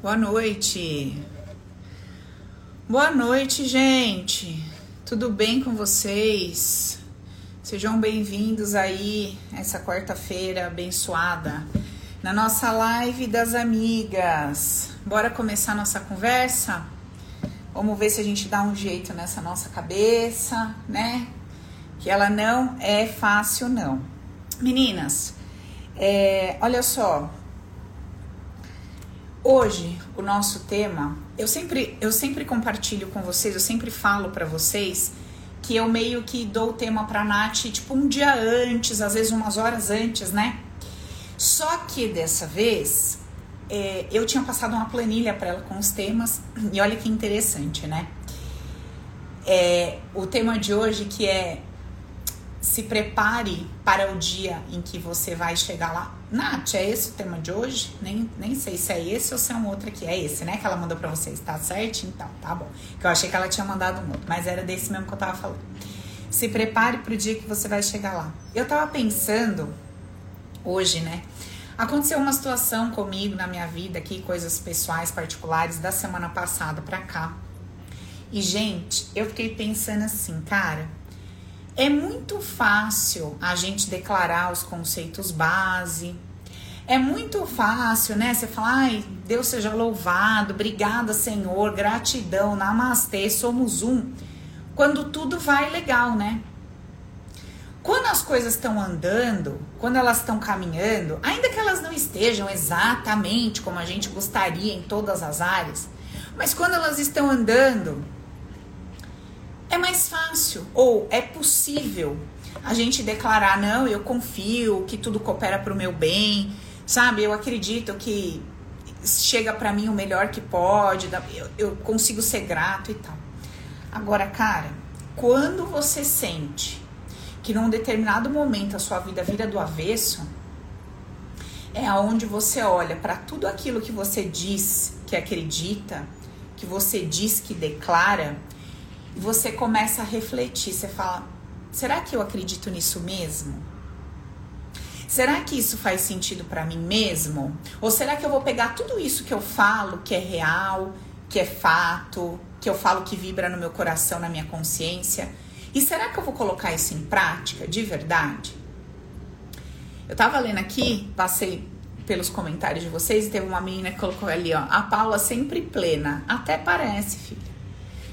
Boa noite. Boa noite, gente. Tudo bem com vocês? Sejam bem-vindos aí essa quarta-feira abençoada na nossa live das amigas. Bora começar nossa conversa? Vamos ver se a gente dá um jeito nessa nossa cabeça, né? Que ela não é fácil, não. Meninas, é, olha só, Hoje, o nosso tema, eu sempre, eu sempre compartilho com vocês, eu sempre falo para vocês que eu meio que dou o tema pra Nath, tipo, um dia antes, às vezes umas horas antes, né? Só que dessa vez, é, eu tinha passado uma planilha para ela com os temas, e olha que interessante, né? É, o tema de hoje que é se prepare para o dia em que você vai chegar lá. Nath, é esse o tema de hoje? Nem, nem sei se é esse ou se é um outro aqui. É esse, né? Que ela mandou pra vocês, tá certo? Então, tá bom. Que eu achei que ela tinha mandado um outro, mas era desse mesmo que eu tava falando. Se prepare pro dia que você vai chegar lá. Eu tava pensando hoje, né? Aconteceu uma situação comigo na minha vida aqui, coisas pessoais, particulares, da semana passada pra cá. E, gente, eu fiquei pensando assim, cara é muito fácil a gente declarar os conceitos base. É muito fácil, né? Você fala, ai, Deus seja louvado, obrigada, Senhor, gratidão, namastê, somos um. Quando tudo vai legal, né? Quando as coisas estão andando, quando elas estão caminhando, ainda que elas não estejam exatamente como a gente gostaria em todas as áreas, mas quando elas estão andando, é mais fácil ou é possível a gente declarar não, eu confio que tudo coopera para o meu bem, sabe? Eu acredito que chega para mim o melhor que pode, eu, consigo ser grato e tal. Agora, cara, quando você sente que num determinado momento a sua vida vira do avesso, é aonde você olha para tudo aquilo que você diz que acredita, que você diz que declara você começa a refletir, você fala: será que eu acredito nisso mesmo? Será que isso faz sentido para mim mesmo? Ou será que eu vou pegar tudo isso que eu falo, que é real, que é fato, que eu falo que vibra no meu coração, na minha consciência? E será que eu vou colocar isso em prática de verdade? Eu tava lendo aqui, passei pelos comentários de vocês e teve uma menina que colocou ali, ó, a Paula sempre plena. Até parece, filha.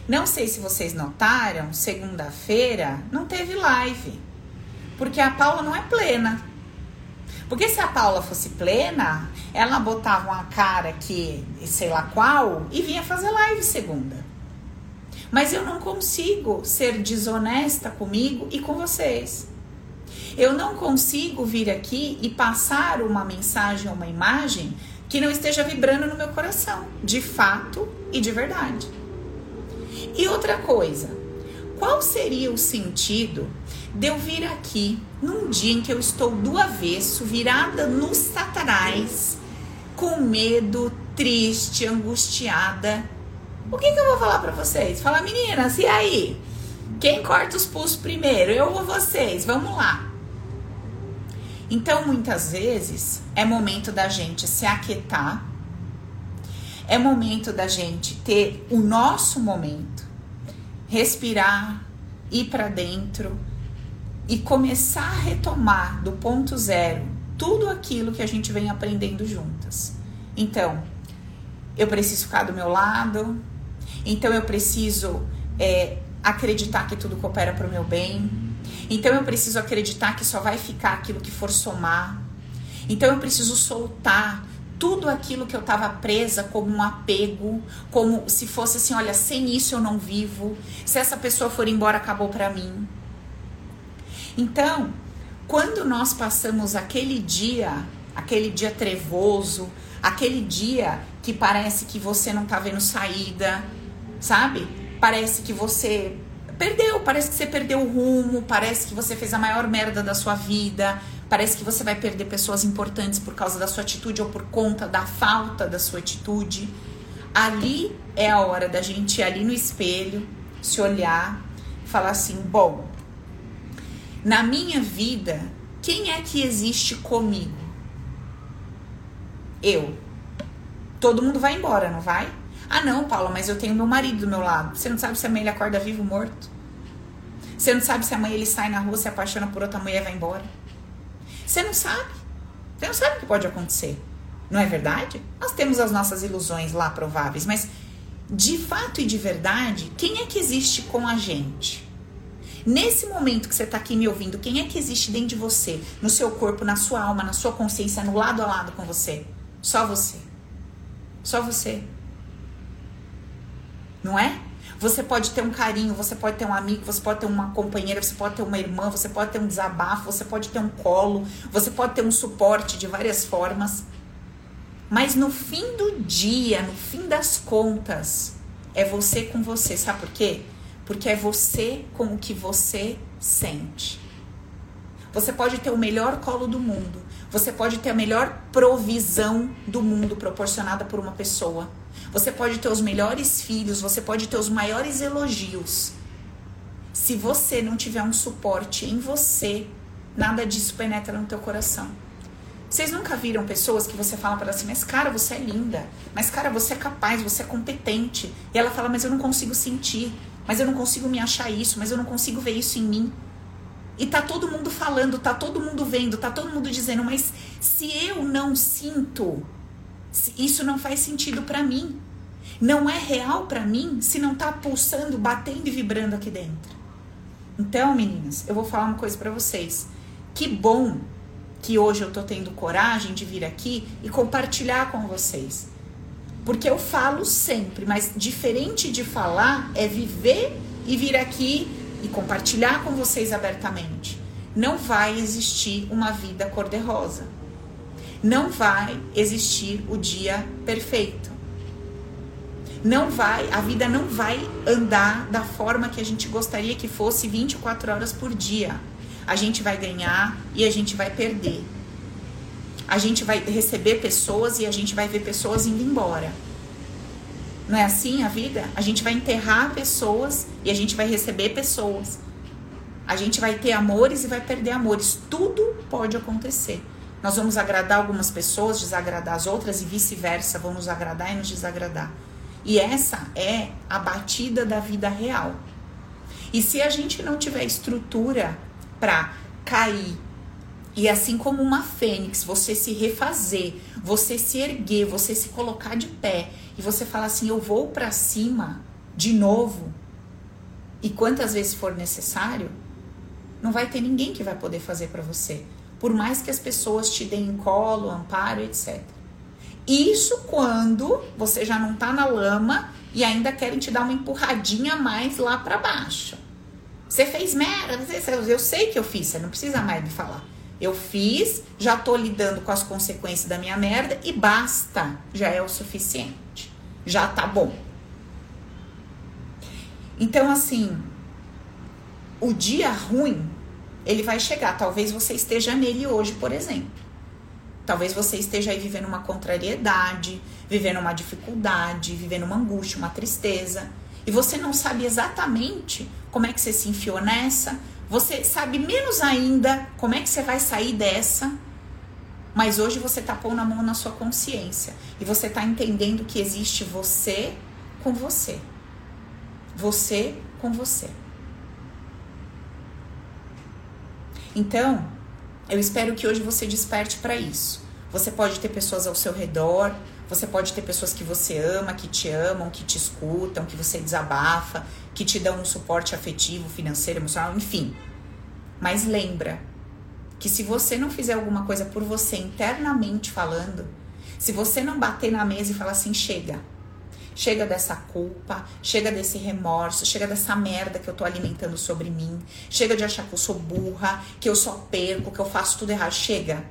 Não sei se vocês notaram, segunda-feira não teve live. Porque a Paula não é plena. Porque se a Paula fosse plena, ela botava uma cara que, sei lá qual, e vinha fazer live segunda. Mas eu não consigo ser desonesta comigo e com vocês. Eu não consigo vir aqui e passar uma mensagem uma imagem que não esteja vibrando no meu coração, de fato e de verdade. E outra coisa, qual seria o sentido de eu vir aqui num dia em que eu estou do avesso, virada nos satanás, com medo, triste, angustiada? O que, que eu vou falar para vocês? Fala, meninas, e aí? Quem corta os pulsos primeiro? Eu ou vocês? Vamos lá. Então, muitas vezes, é momento da gente se aquietar, é momento da gente ter o nosso momento respirar, ir para dentro e começar a retomar do ponto zero tudo aquilo que a gente vem aprendendo juntas. Então, eu preciso ficar do meu lado, então eu preciso é, acreditar que tudo coopera para o meu bem, então eu preciso acreditar que só vai ficar aquilo que for somar, então eu preciso soltar tudo aquilo que eu estava presa como um apego, como se fosse assim, olha, sem isso eu não vivo. Se essa pessoa for embora, acabou para mim. Então, quando nós passamos aquele dia, aquele dia trevoso, aquele dia que parece que você não tá vendo saída, sabe? Parece que você perdeu, parece que você perdeu o rumo, parece que você fez a maior merda da sua vida, Parece que você vai perder pessoas importantes por causa da sua atitude ou por conta da falta da sua atitude. Ali é a hora da gente ir ali no espelho, se olhar, falar assim: bom, na minha vida, quem é que existe comigo? Eu. todo mundo vai embora, não vai? Ah, não, Paula, mas eu tenho meu marido do meu lado. Você não sabe se amanhã ele acorda vivo ou morto? Você não sabe se amanhã ele sai na rua, se apaixona por outra mulher e vai embora? Você não sabe. Você não sabe o que pode acontecer. Não é verdade? Nós temos as nossas ilusões lá prováveis, mas de fato e de verdade, quem é que existe com a gente? Nesse momento que você está aqui me ouvindo, quem é que existe dentro de você, no seu corpo, na sua alma, na sua consciência, no lado a lado com você? Só você. Só você. Não é? Você pode ter um carinho, você pode ter um amigo, você pode ter uma companheira, você pode ter uma irmã, você pode ter um desabafo, você pode ter um colo, você pode ter um suporte de várias formas. Mas no fim do dia, no fim das contas, é você com você. Sabe por quê? Porque é você com o que você sente. Você pode ter o melhor colo do mundo. Você pode ter a melhor provisão do mundo proporcionada por uma pessoa. Você pode ter os melhores filhos, você pode ter os maiores elogios. Se você não tiver um suporte em você, nada disso penetra no teu coração. Vocês nunca viram pessoas que você fala para ela assim, mas cara, você é linda, mas cara, você é capaz, você é competente. E ela fala, mas eu não consigo sentir, mas eu não consigo me achar isso, mas eu não consigo ver isso em mim. E tá todo mundo falando, tá todo mundo vendo, tá todo mundo dizendo, mas se eu não sinto, isso não faz sentido para mim. Não é real para mim se não tá pulsando, batendo e vibrando aqui dentro. Então, meninas, eu vou falar uma coisa para vocês. Que bom que hoje eu tô tendo coragem de vir aqui e compartilhar com vocês. Porque eu falo sempre, mas diferente de falar é viver e vir aqui e compartilhar com vocês abertamente. Não vai existir uma vida cor-de-rosa. Não vai existir o dia perfeito. Não vai, a vida não vai andar da forma que a gente gostaria que fosse 24 horas por dia a gente vai ganhar e a gente vai perder. A gente vai receber pessoas e a gente vai ver pessoas indo embora. Não é assim a vida? A gente vai enterrar pessoas e a gente vai receber pessoas. A gente vai ter amores e vai perder amores. Tudo pode acontecer. Nós vamos agradar algumas pessoas, desagradar as outras e vice-versa, vamos agradar e nos desagradar. E essa é a batida da vida real. E se a gente não tiver estrutura para cair. E assim como uma fênix, você se refazer, você se erguer, você se colocar de pé e você falar assim: eu vou para cima de novo. E quantas vezes for necessário, não vai ter ninguém que vai poder fazer para você. Por mais que as pessoas te deem colo, amparo, etc. Isso quando você já não tá na lama e ainda querem te dar uma empurradinha mais lá para baixo. Você fez merda, eu sei que eu fiz, você não precisa mais me falar. Eu fiz, já tô lidando com as consequências da minha merda e basta, já é o suficiente. Já tá bom. Então, assim, o dia ruim, ele vai chegar. Talvez você esteja nele hoje, por exemplo. Talvez você esteja aí vivendo uma contrariedade, vivendo uma dificuldade, vivendo uma angústia, uma tristeza. E você não sabe exatamente como é que você se enfiou nessa, você sabe menos ainda como é que você vai sair dessa, mas hoje você tá pondo a mão na sua consciência e você tá entendendo que existe você com você. Você com você. Então, eu espero que hoje você desperte para isso. Você pode ter pessoas ao seu redor, você pode ter pessoas que você ama, que te amam, que te escutam, que você desabafa, que te dão um suporte afetivo, financeiro, emocional, enfim. Mas lembra que se você não fizer alguma coisa por você internamente falando, se você não bater na mesa e falar assim, chega, chega dessa culpa, chega desse remorso, chega dessa merda que eu tô alimentando sobre mim, chega de achar que eu sou burra, que eu só perco, que eu faço tudo errado, chega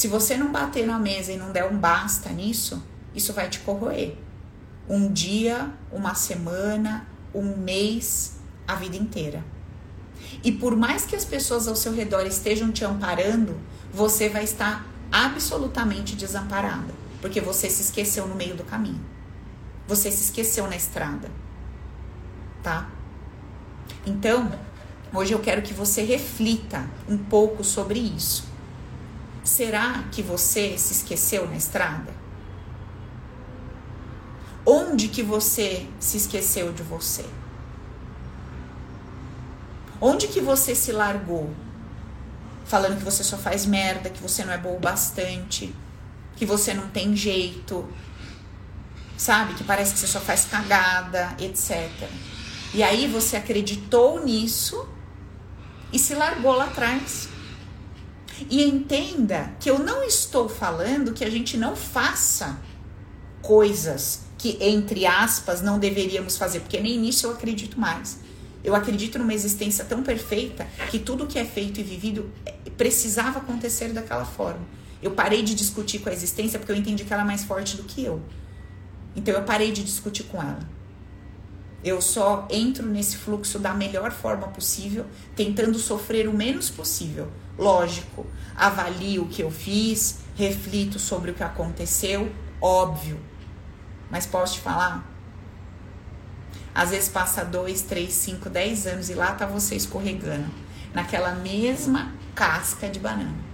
se você não bater na mesa e não der um basta nisso, isso vai te corroer. Um dia, uma semana, um mês, a vida inteira. E por mais que as pessoas ao seu redor estejam te amparando, você vai estar absolutamente desamparada, porque você se esqueceu no meio do caminho. Você se esqueceu na estrada. Tá? Então, hoje eu quero que você reflita um pouco sobre isso. Será que você se esqueceu na estrada? Onde que você se esqueceu de você? Onde que você se largou? Falando que você só faz merda, que você não é bom o bastante, que você não tem jeito, sabe? Que parece que você só faz cagada, etc. E aí você acreditou nisso e se largou lá atrás. E entenda que eu não estou falando que a gente não faça coisas que, entre aspas, não deveríamos fazer, porque nem nisso eu acredito mais. Eu acredito numa existência tão perfeita que tudo que é feito e vivido é, precisava acontecer daquela forma. Eu parei de discutir com a existência porque eu entendi que ela é mais forte do que eu. Então eu parei de discutir com ela. Eu só entro nesse fluxo da melhor forma possível, tentando sofrer o menos possível. Lógico, avalio o que eu fiz, reflito sobre o que aconteceu, óbvio. Mas posso te falar? Às vezes passa dois, três, cinco, dez anos e lá tá você escorregando naquela mesma casca de banana.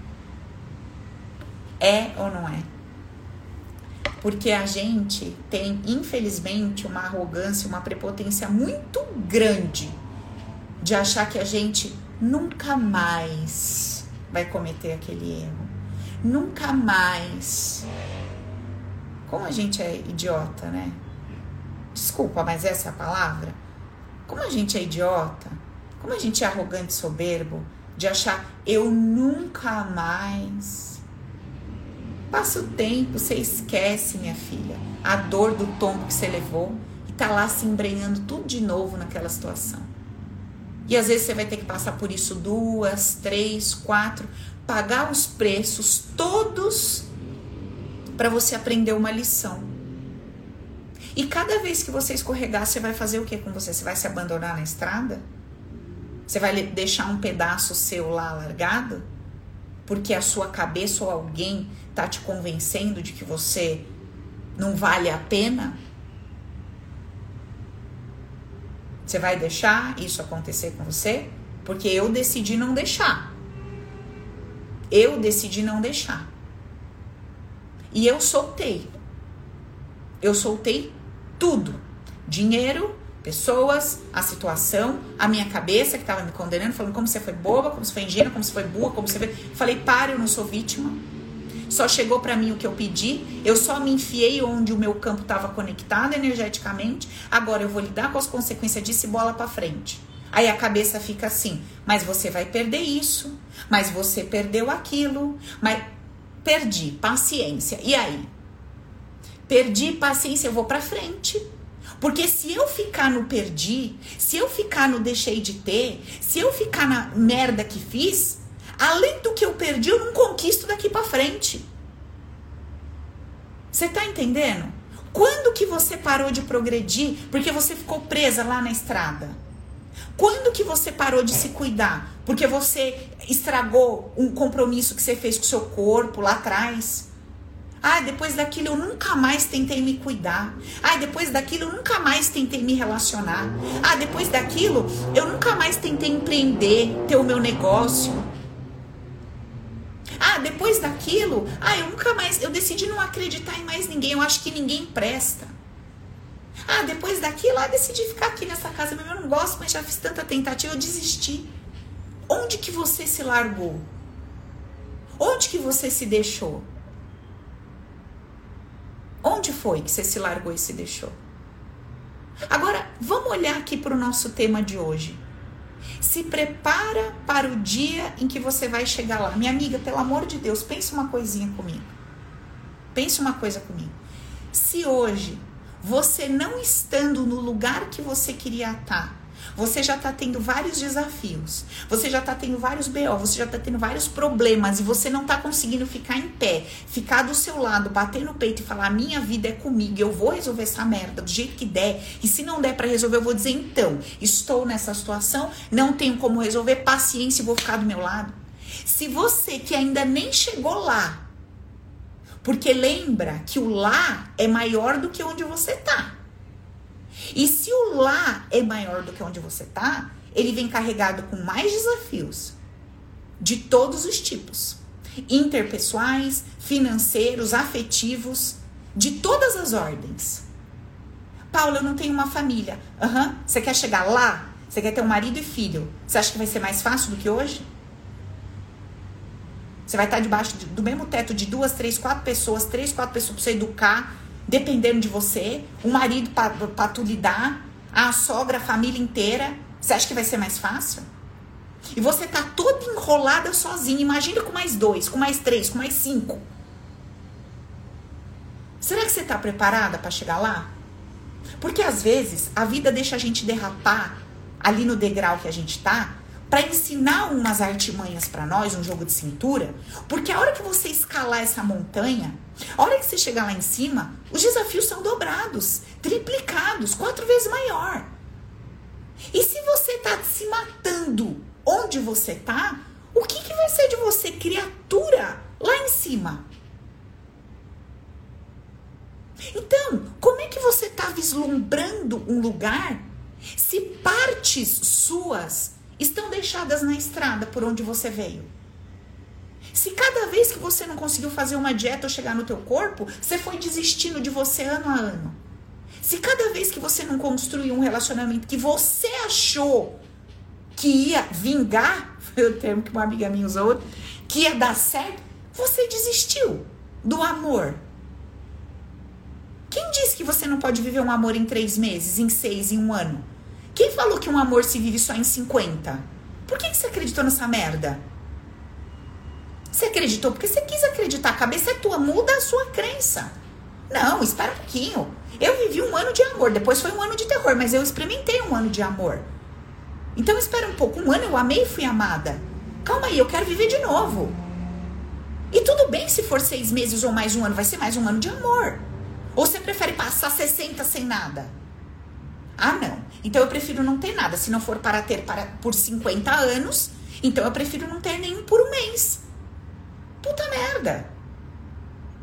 É ou não é? Porque a gente tem, infelizmente, uma arrogância, uma prepotência muito grande de achar que a gente nunca mais vai cometer aquele erro. Nunca mais. Como a gente é idiota, né? Desculpa, mas essa é a palavra. Como a gente é idiota, como a gente é arrogante, soberbo, de achar eu nunca mais. Passa o tempo, você esquece, minha filha, a dor do tombo que você levou e tá lá se embrenhando tudo de novo naquela situação. E às vezes você vai ter que passar por isso duas, três, quatro, pagar os preços todos para você aprender uma lição. E cada vez que você escorregar, você vai fazer o que com você? Você vai se abandonar na estrada? Você vai deixar um pedaço seu lá largado? Porque a sua cabeça ou alguém tá te convencendo de que você não vale a pena? Você vai deixar isso acontecer com você? Porque eu decidi não deixar. Eu decidi não deixar. E eu soltei. Eu soltei tudo: dinheiro, pessoas, a situação, a minha cabeça que estava me condenando, falando como você foi boba, como você foi ingênua, como você foi burra, como você foi. Falei, para, eu não sou vítima. Só chegou para mim o que eu pedi, eu só me enfiei onde o meu campo estava conectado energeticamente. Agora eu vou lidar com as consequências disso e bola para frente. Aí a cabeça fica assim: mas você vai perder isso, mas você perdeu aquilo, mas perdi, paciência. E aí? Perdi paciência, eu vou para frente. Porque se eu ficar no perdi, se eu ficar no deixei de ter, se eu ficar na merda que fiz, além do que eu perdi, eu não conquisto daqui para frente. Você tá entendendo? Quando que você parou de progredir porque você ficou presa lá na estrada? Quando que você parou de se cuidar porque você estragou um compromisso que você fez com o seu corpo lá atrás? Ah, depois daquilo eu nunca mais tentei me cuidar. Ah, depois daquilo eu nunca mais tentei me relacionar. Ah, depois daquilo eu nunca mais tentei empreender, ter o meu negócio. Ah, depois daquilo, ah, eu nunca mais, eu decidi não acreditar em mais ninguém, eu acho que ninguém presta. Ah, depois daquilo, ah, decidi ficar aqui nessa casa, mas eu não gosto, mas já fiz tanta tentativa, eu desisti. Onde que você se largou? Onde que você se deixou? Onde foi que você se largou e se deixou? Agora, vamos olhar aqui para o nosso tema de hoje. Se prepara para o dia em que você vai chegar lá. Minha amiga, pelo amor de Deus, pense uma coisinha comigo. Pense uma coisa comigo. Se hoje você não estando no lugar que você queria estar, você já está tendo vários desafios, você já está tendo vários BO, você já está tendo vários problemas e você não está conseguindo ficar em pé, ficar do seu lado, bater no peito e falar: minha vida é comigo, eu vou resolver essa merda do jeito que der. E se não der para resolver, eu vou dizer: então, estou nessa situação, não tenho como resolver, paciência, vou ficar do meu lado. Se você que ainda nem chegou lá, porque lembra que o lá é maior do que onde você está. E se o lá é maior do que onde você tá, ele vem carregado com mais desafios de todos os tipos. interpessoais, financeiros, afetivos, de todas as ordens. Paula, eu não tenho uma família. Aham, uhum. você quer chegar lá? Você quer ter um marido e filho? Você acha que vai ser mais fácil do que hoje? Você vai estar debaixo do mesmo teto de duas, três, quatro pessoas, três, quatro pessoas para você educar, dependendo de você, um marido para tu lidar, a sogra, a família inteira. Você acha que vai ser mais fácil? E você tá toda enrolada sozinha. Imagina com mais dois, com mais três, com mais cinco. Será que você tá preparada para chegar lá? Porque às vezes a vida deixa a gente derrapar ali no degrau que a gente tá para ensinar umas artimanhas para nós, um jogo de cintura, porque a hora que você escalar essa montanha, a hora que você chegar lá em cima, os desafios são dobrados, triplicados, quatro vezes maior. E se você tá se matando onde você tá, o que, que vai ser de você, criatura, lá em cima? Então, como é que você está vislumbrando um lugar se partes suas estão deixadas na estrada por onde você veio. Se cada vez que você não conseguiu fazer uma dieta ou chegar no teu corpo, você foi desistindo de você ano a ano. Se cada vez que você não construiu um relacionamento que você achou que ia vingar, foi o termo que uma amiga minha usou, que ia dar certo, você desistiu do amor. Quem disse que você não pode viver um amor em três meses, em seis, em um ano? Quem falou que um amor se vive só em 50? Por que, que você acreditou nessa merda? Você acreditou porque você quis acreditar. A cabeça é tua, muda a sua crença. Não, espera um pouquinho. Eu vivi um ano de amor, depois foi um ano de terror, mas eu experimentei um ano de amor. Então espera um pouco. Um ano eu amei e fui amada. Calma aí, eu quero viver de novo. E tudo bem se for seis meses ou mais um ano, vai ser mais um ano de amor. Ou você prefere passar 60 sem nada? Ah, não. Então eu prefiro não ter nada. Se não for para ter para, por 50 anos, então eu prefiro não ter nenhum por um mês. Puta merda.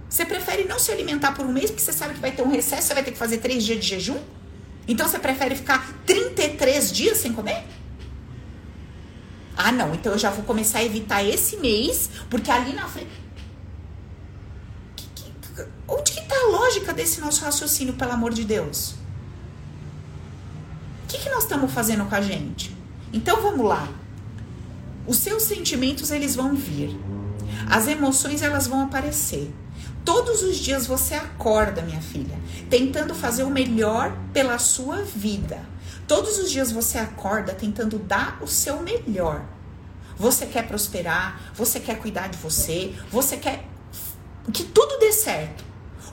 Você prefere não se alimentar por um mês porque você sabe que vai ter um recesso, você vai ter que fazer três dias de jejum? Então você prefere ficar 33 dias sem comer? Ah, não. Então eu já vou começar a evitar esse mês, porque ali na frente. Onde que tá a lógica desse nosso raciocínio, pelo amor de Deus? que, que nós estamos fazendo com a gente? Então vamos lá. Os seus sentimentos eles vão vir. As emoções elas vão aparecer. Todos os dias você acorda, minha filha, tentando fazer o melhor pela sua vida. Todos os dias você acorda tentando dar o seu melhor. Você quer prosperar, você quer cuidar de você, você quer que tudo dê certo.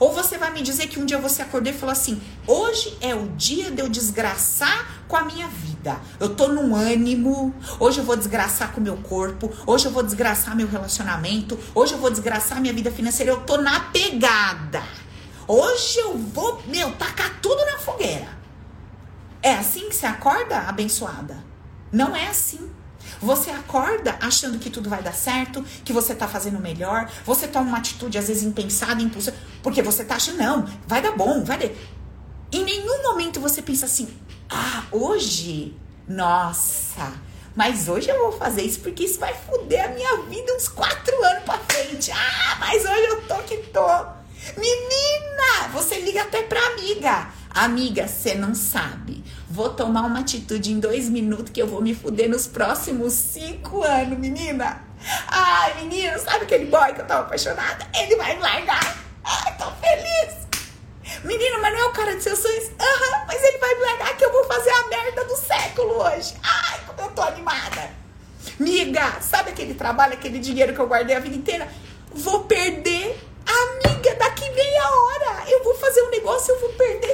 Ou você vai me dizer que um dia você acordou e falou assim: hoje é o dia de eu desgraçar com a minha vida. Eu tô num ânimo, hoje eu vou desgraçar com o meu corpo, hoje eu vou desgraçar meu relacionamento, hoje eu vou desgraçar minha vida financeira. Eu tô na pegada. Hoje eu vou, meu, tacar tudo na fogueira. É assim que você acorda, abençoada? Não é assim. Você acorda achando que tudo vai dar certo, que você tá fazendo melhor, você toma uma atitude às vezes impensada, impulsiva, porque você tá achando, não, vai dar bom, vai dar. Em nenhum momento você pensa assim, ah, hoje, nossa, mas hoje eu vou fazer isso porque isso vai foder a minha vida uns quatro anos pra frente. Ah, mas hoje eu tô que tô. Menina, você liga até pra amiga. Amiga, você não sabe. Vou tomar uma atitude em dois minutos que eu vou me fuder nos próximos cinco anos, menina. Ai, menina, sabe aquele boy que eu tava apaixonada? Ele vai me largar. Ai, tô feliz. Menina, mas não é o cara de seus sonhos? Aham, uhum, mas ele vai me largar que eu vou fazer a merda do século hoje. Ai, como eu tô animada. Miga, sabe aquele trabalho, aquele dinheiro que eu guardei a vida inteira? Vou perder Amiga, daqui meia hora eu vou fazer um negócio, eu vou perder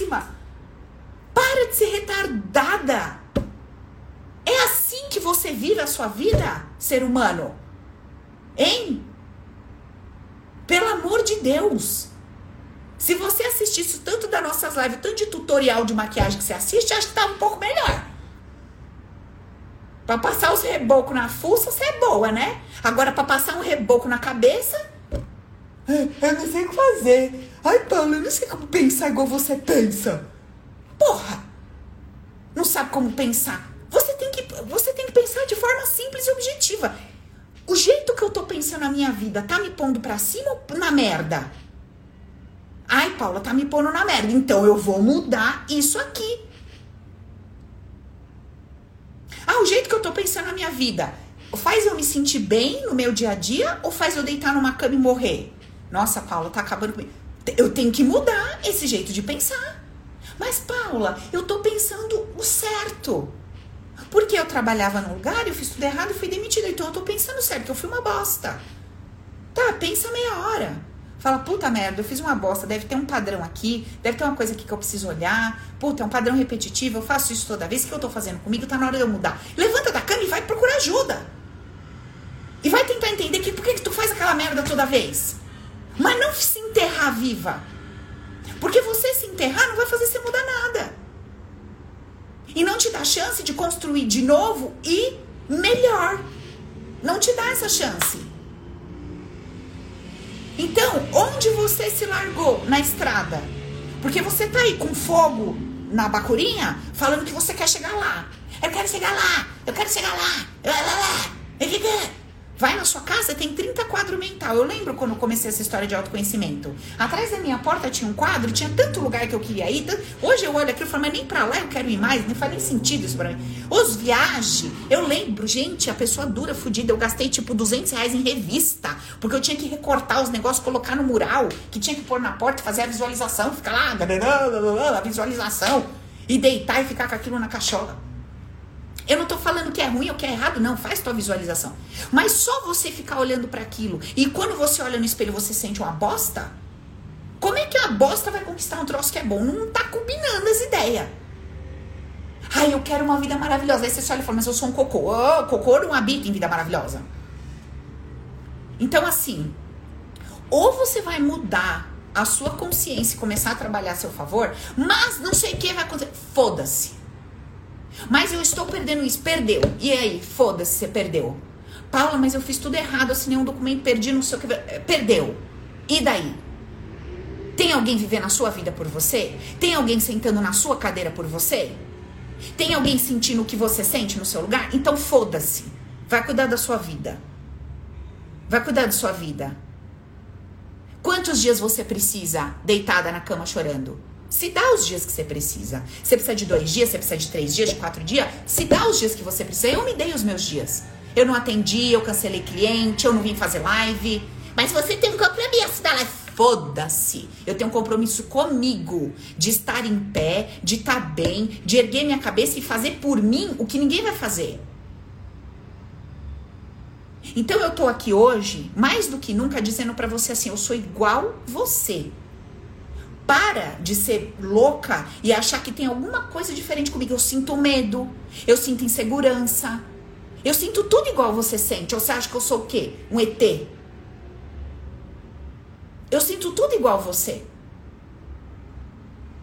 animadíssima. Para de ser retardada. É assim que você vive a sua vida, ser humano? Hein? Pelo amor de Deus. Se você assistisse tanto das nossas lives, tanto de tutorial de maquiagem que você assiste, acho que tá um pouco melhor. Pra passar os rebocos na fuça, você é boa, né? Agora, pra passar um reboco na cabeça. Eu não sei o que fazer. Ai, Paulo, eu não sei como pensar igual você pensa. Porra! Não sabe como pensar. Você tem que, você tem que pensar de forma simples e objetiva. pensando na minha vida tá me pondo pra cima ou na merda? Ai, Paula, tá me pondo na merda. Então eu vou mudar isso aqui. Ah, o jeito que eu tô pensando na minha vida faz eu me sentir bem no meu dia a dia ou faz eu deitar numa cama e morrer? Nossa, Paula, tá acabando comigo. Eu tenho que mudar esse jeito de pensar. Mas, Paula, eu tô pensando o certo. Porque eu trabalhava num lugar, eu fiz tudo errado e fui demitida. Então eu tô pensando certo, que eu fui uma bosta. Tá, pensa meia hora. Fala, puta merda, eu fiz uma bosta, deve ter um padrão aqui, deve ter uma coisa aqui que eu preciso olhar. Puta, é um padrão repetitivo, eu faço isso toda vez. Que eu tô fazendo comigo? Tá na hora de eu mudar. Levanta da cama e vai procurar ajuda. E vai tentar entender que por que, que tu faz aquela merda toda vez. Mas não se enterrar viva. Porque você se enterrar não vai fazer você mudar nada. E não te dá chance de construir de novo e melhor. Não te dá essa chance. Então, onde você se largou na estrada? Porque você tá aí com fogo na bacurinha, falando que você quer chegar lá. Eu quero chegar lá, eu quero chegar lá. lá, lá, lá. Vai na sua casa, tem 30 quadros mental. Eu lembro quando comecei essa história de autoconhecimento. Atrás da minha porta tinha um quadro, tinha tanto lugar que eu queria ir. Hoje eu olho aqui e falo, mas nem pra lá eu quero ir mais, nem faz nem sentido isso pra mim. Os viagens, eu lembro, gente, a pessoa dura, fodida. Eu gastei tipo 200 reais em revista, porque eu tinha que recortar os negócios, colocar no mural, que tinha que pôr na porta, fazer a visualização, ficar lá, a visualização, e deitar e ficar com aquilo na cachola. Eu não tô falando que é ruim ou que é errado, não. Faz tua visualização. Mas só você ficar olhando para aquilo e quando você olha no espelho você sente uma bosta? Como é que a bosta vai conquistar um troço que é bom? Não tá combinando as ideias. Ai, eu quero uma vida maravilhosa. Aí você só olha e fala, mas eu sou um cocô. Oh, cocô não habita em vida maravilhosa. Então, assim, ou você vai mudar a sua consciência e começar a trabalhar a seu favor, mas não sei o que vai acontecer. Foda-se. Mas eu estou perdendo isso. Perdeu. E aí? Foda-se, você perdeu. Paula, mas eu fiz tudo errado, assinei um documento, perdi, não sei o que. Perdeu. E daí? Tem alguém vivendo a sua vida por você? Tem alguém sentando na sua cadeira por você? Tem alguém sentindo o que você sente no seu lugar? Então foda-se. Vai cuidar da sua vida. Vai cuidar da sua vida. Quantos dias você precisa deitada na cama chorando? Se dá os dias que você precisa. Você precisa de dois dias, você precisa de três dias, de quatro dias. Se dá os dias que você precisa. Eu me dei os meus dias. Eu não atendi, eu cancelei cliente, eu não vim fazer live. Mas você tem um compromisso da live. Foda-se. Eu tenho um compromisso comigo de estar em pé, de estar bem, de erguer minha cabeça e fazer por mim o que ninguém vai fazer. Então eu tô aqui hoje, mais do que nunca, dizendo para você assim: eu sou igual você para de ser louca e achar que tem alguma coisa diferente comigo. Eu sinto medo, eu sinto insegurança. Eu sinto tudo igual você sente. Ou você acha que eu sou o quê? Um ET? Eu sinto tudo igual você.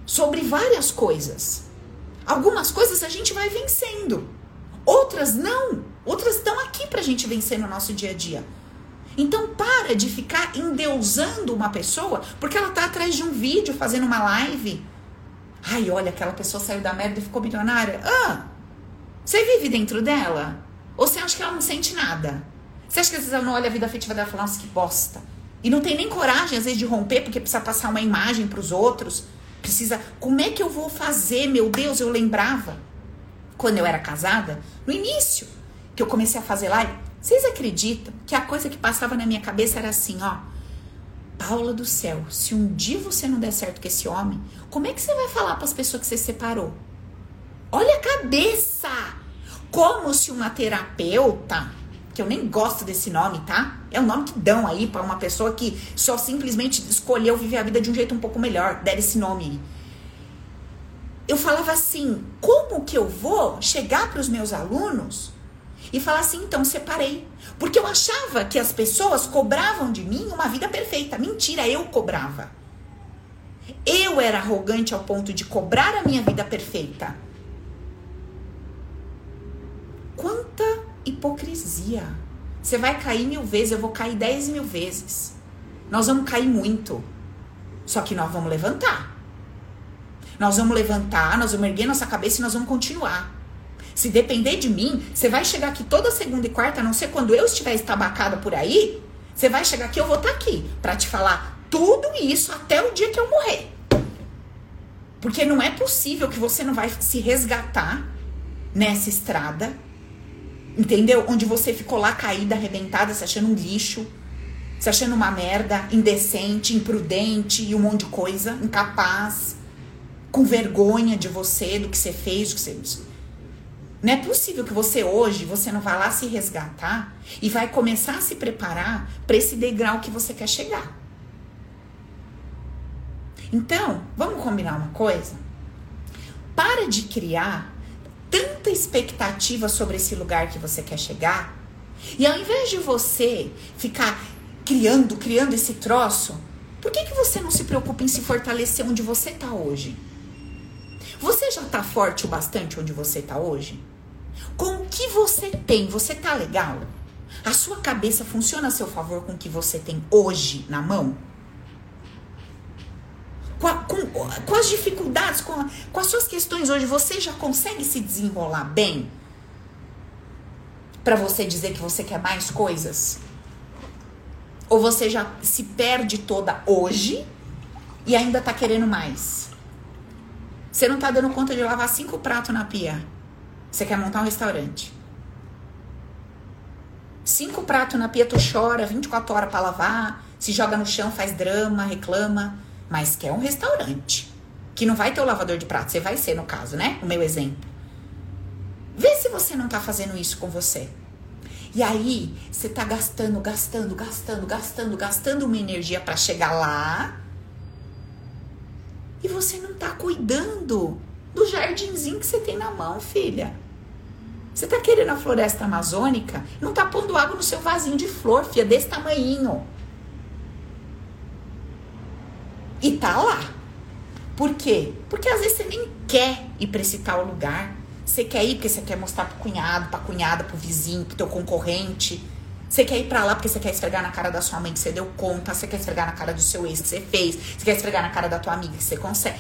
Sobre várias coisas. Algumas coisas a gente vai vencendo. Outras não. Outras estão aqui pra gente vencer no nosso dia a dia. Então para de ficar endeusando uma pessoa porque ela tá atrás de um vídeo fazendo uma live. Ai, olha, aquela pessoa saiu da merda e ficou milionária. Ah, você vive dentro dela? Ou você acha que ela não sente nada? Você acha que às vezes ela não olha a vida afetiva dela e fala, nossa, que bosta. E não tem nem coragem, às vezes, de romper porque precisa passar uma imagem para os outros. Precisa. Como é que eu vou fazer? Meu Deus, eu lembrava quando eu era casada, no início, que eu comecei a fazer live. Vocês acreditam que a coisa que passava na minha cabeça era assim, ó. Paula do céu, se um dia você não der certo com esse homem, como é que você vai falar para as pessoas que você separou? Olha a cabeça! Como se uma terapeuta, que eu nem gosto desse nome, tá? É o nome que dão aí para uma pessoa que só simplesmente escolheu viver a vida de um jeito um pouco melhor, der esse nome. Eu falava assim: como que eu vou chegar para os meus alunos e falar assim: então separei. Porque eu achava que as pessoas cobravam de mim uma vida perfeita. Mentira, eu cobrava. Eu era arrogante ao ponto de cobrar a minha vida perfeita. Quanta hipocrisia. Você vai cair mil vezes, eu vou cair dez mil vezes. Nós vamos cair muito. Só que nós vamos levantar. Nós vamos levantar, nós vamos erguer nossa cabeça e nós vamos continuar. Se depender de mim, você vai chegar aqui toda segunda e quarta, a não ser quando eu estiver estabacada por aí, Você vai chegar aqui, eu vou estar tá aqui para te falar tudo isso até o dia que eu morrer. Porque não é possível que você não vai se resgatar nessa estrada, entendeu? Onde você ficou lá caída, arrebentada, se achando um lixo, se achando uma merda, indecente, imprudente e um monte de coisa, incapaz, com vergonha de você, do que você fez, do que você. Não é possível que você hoje, você não vá lá se resgatar e vai começar a se preparar para esse degrau que você quer chegar. Então, vamos combinar uma coisa? Para de criar tanta expectativa sobre esse lugar que você quer chegar. E ao invés de você ficar criando, criando esse troço, por que, que você não se preocupa em se fortalecer onde você está hoje? Você já está forte o bastante onde você está hoje? Com o que você tem, você tá legal? A sua cabeça funciona a seu favor com o que você tem hoje na mão? Com, a, com, com as dificuldades, com, a, com as suas questões hoje, você já consegue se desenrolar bem? Para você dizer que você quer mais coisas? Ou você já se perde toda hoje e ainda tá querendo mais? Você não tá dando conta de lavar cinco pratos na pia. Você quer montar um restaurante. Cinco pratos na pia, tu chora 24 horas para lavar, se joga no chão, faz drama, reclama, mas quer um restaurante. Que não vai ter o lavador de prato, você vai ser no caso, né? O meu exemplo. Vê se você não tá fazendo isso com você. E aí, você tá gastando, gastando, gastando, gastando, gastando uma energia para chegar lá. E você não tá cuidando do jardinzinho que você tem na mão, filha. Você tá querendo a floresta amazônica? Não tá pondo água no seu vasinho de flor, filha, desse tamanhinho. E tá lá. Por quê? Porque às vezes você nem quer ir para esse tal lugar. Você quer ir porque você quer mostrar pro cunhado, pra cunhada, pro vizinho, pro teu concorrente. Você quer ir pra lá porque você quer esfregar na cara da sua mãe que você deu conta. Você quer esfregar na cara do seu ex que você fez. Você quer esfregar na cara da tua amiga que você consegue.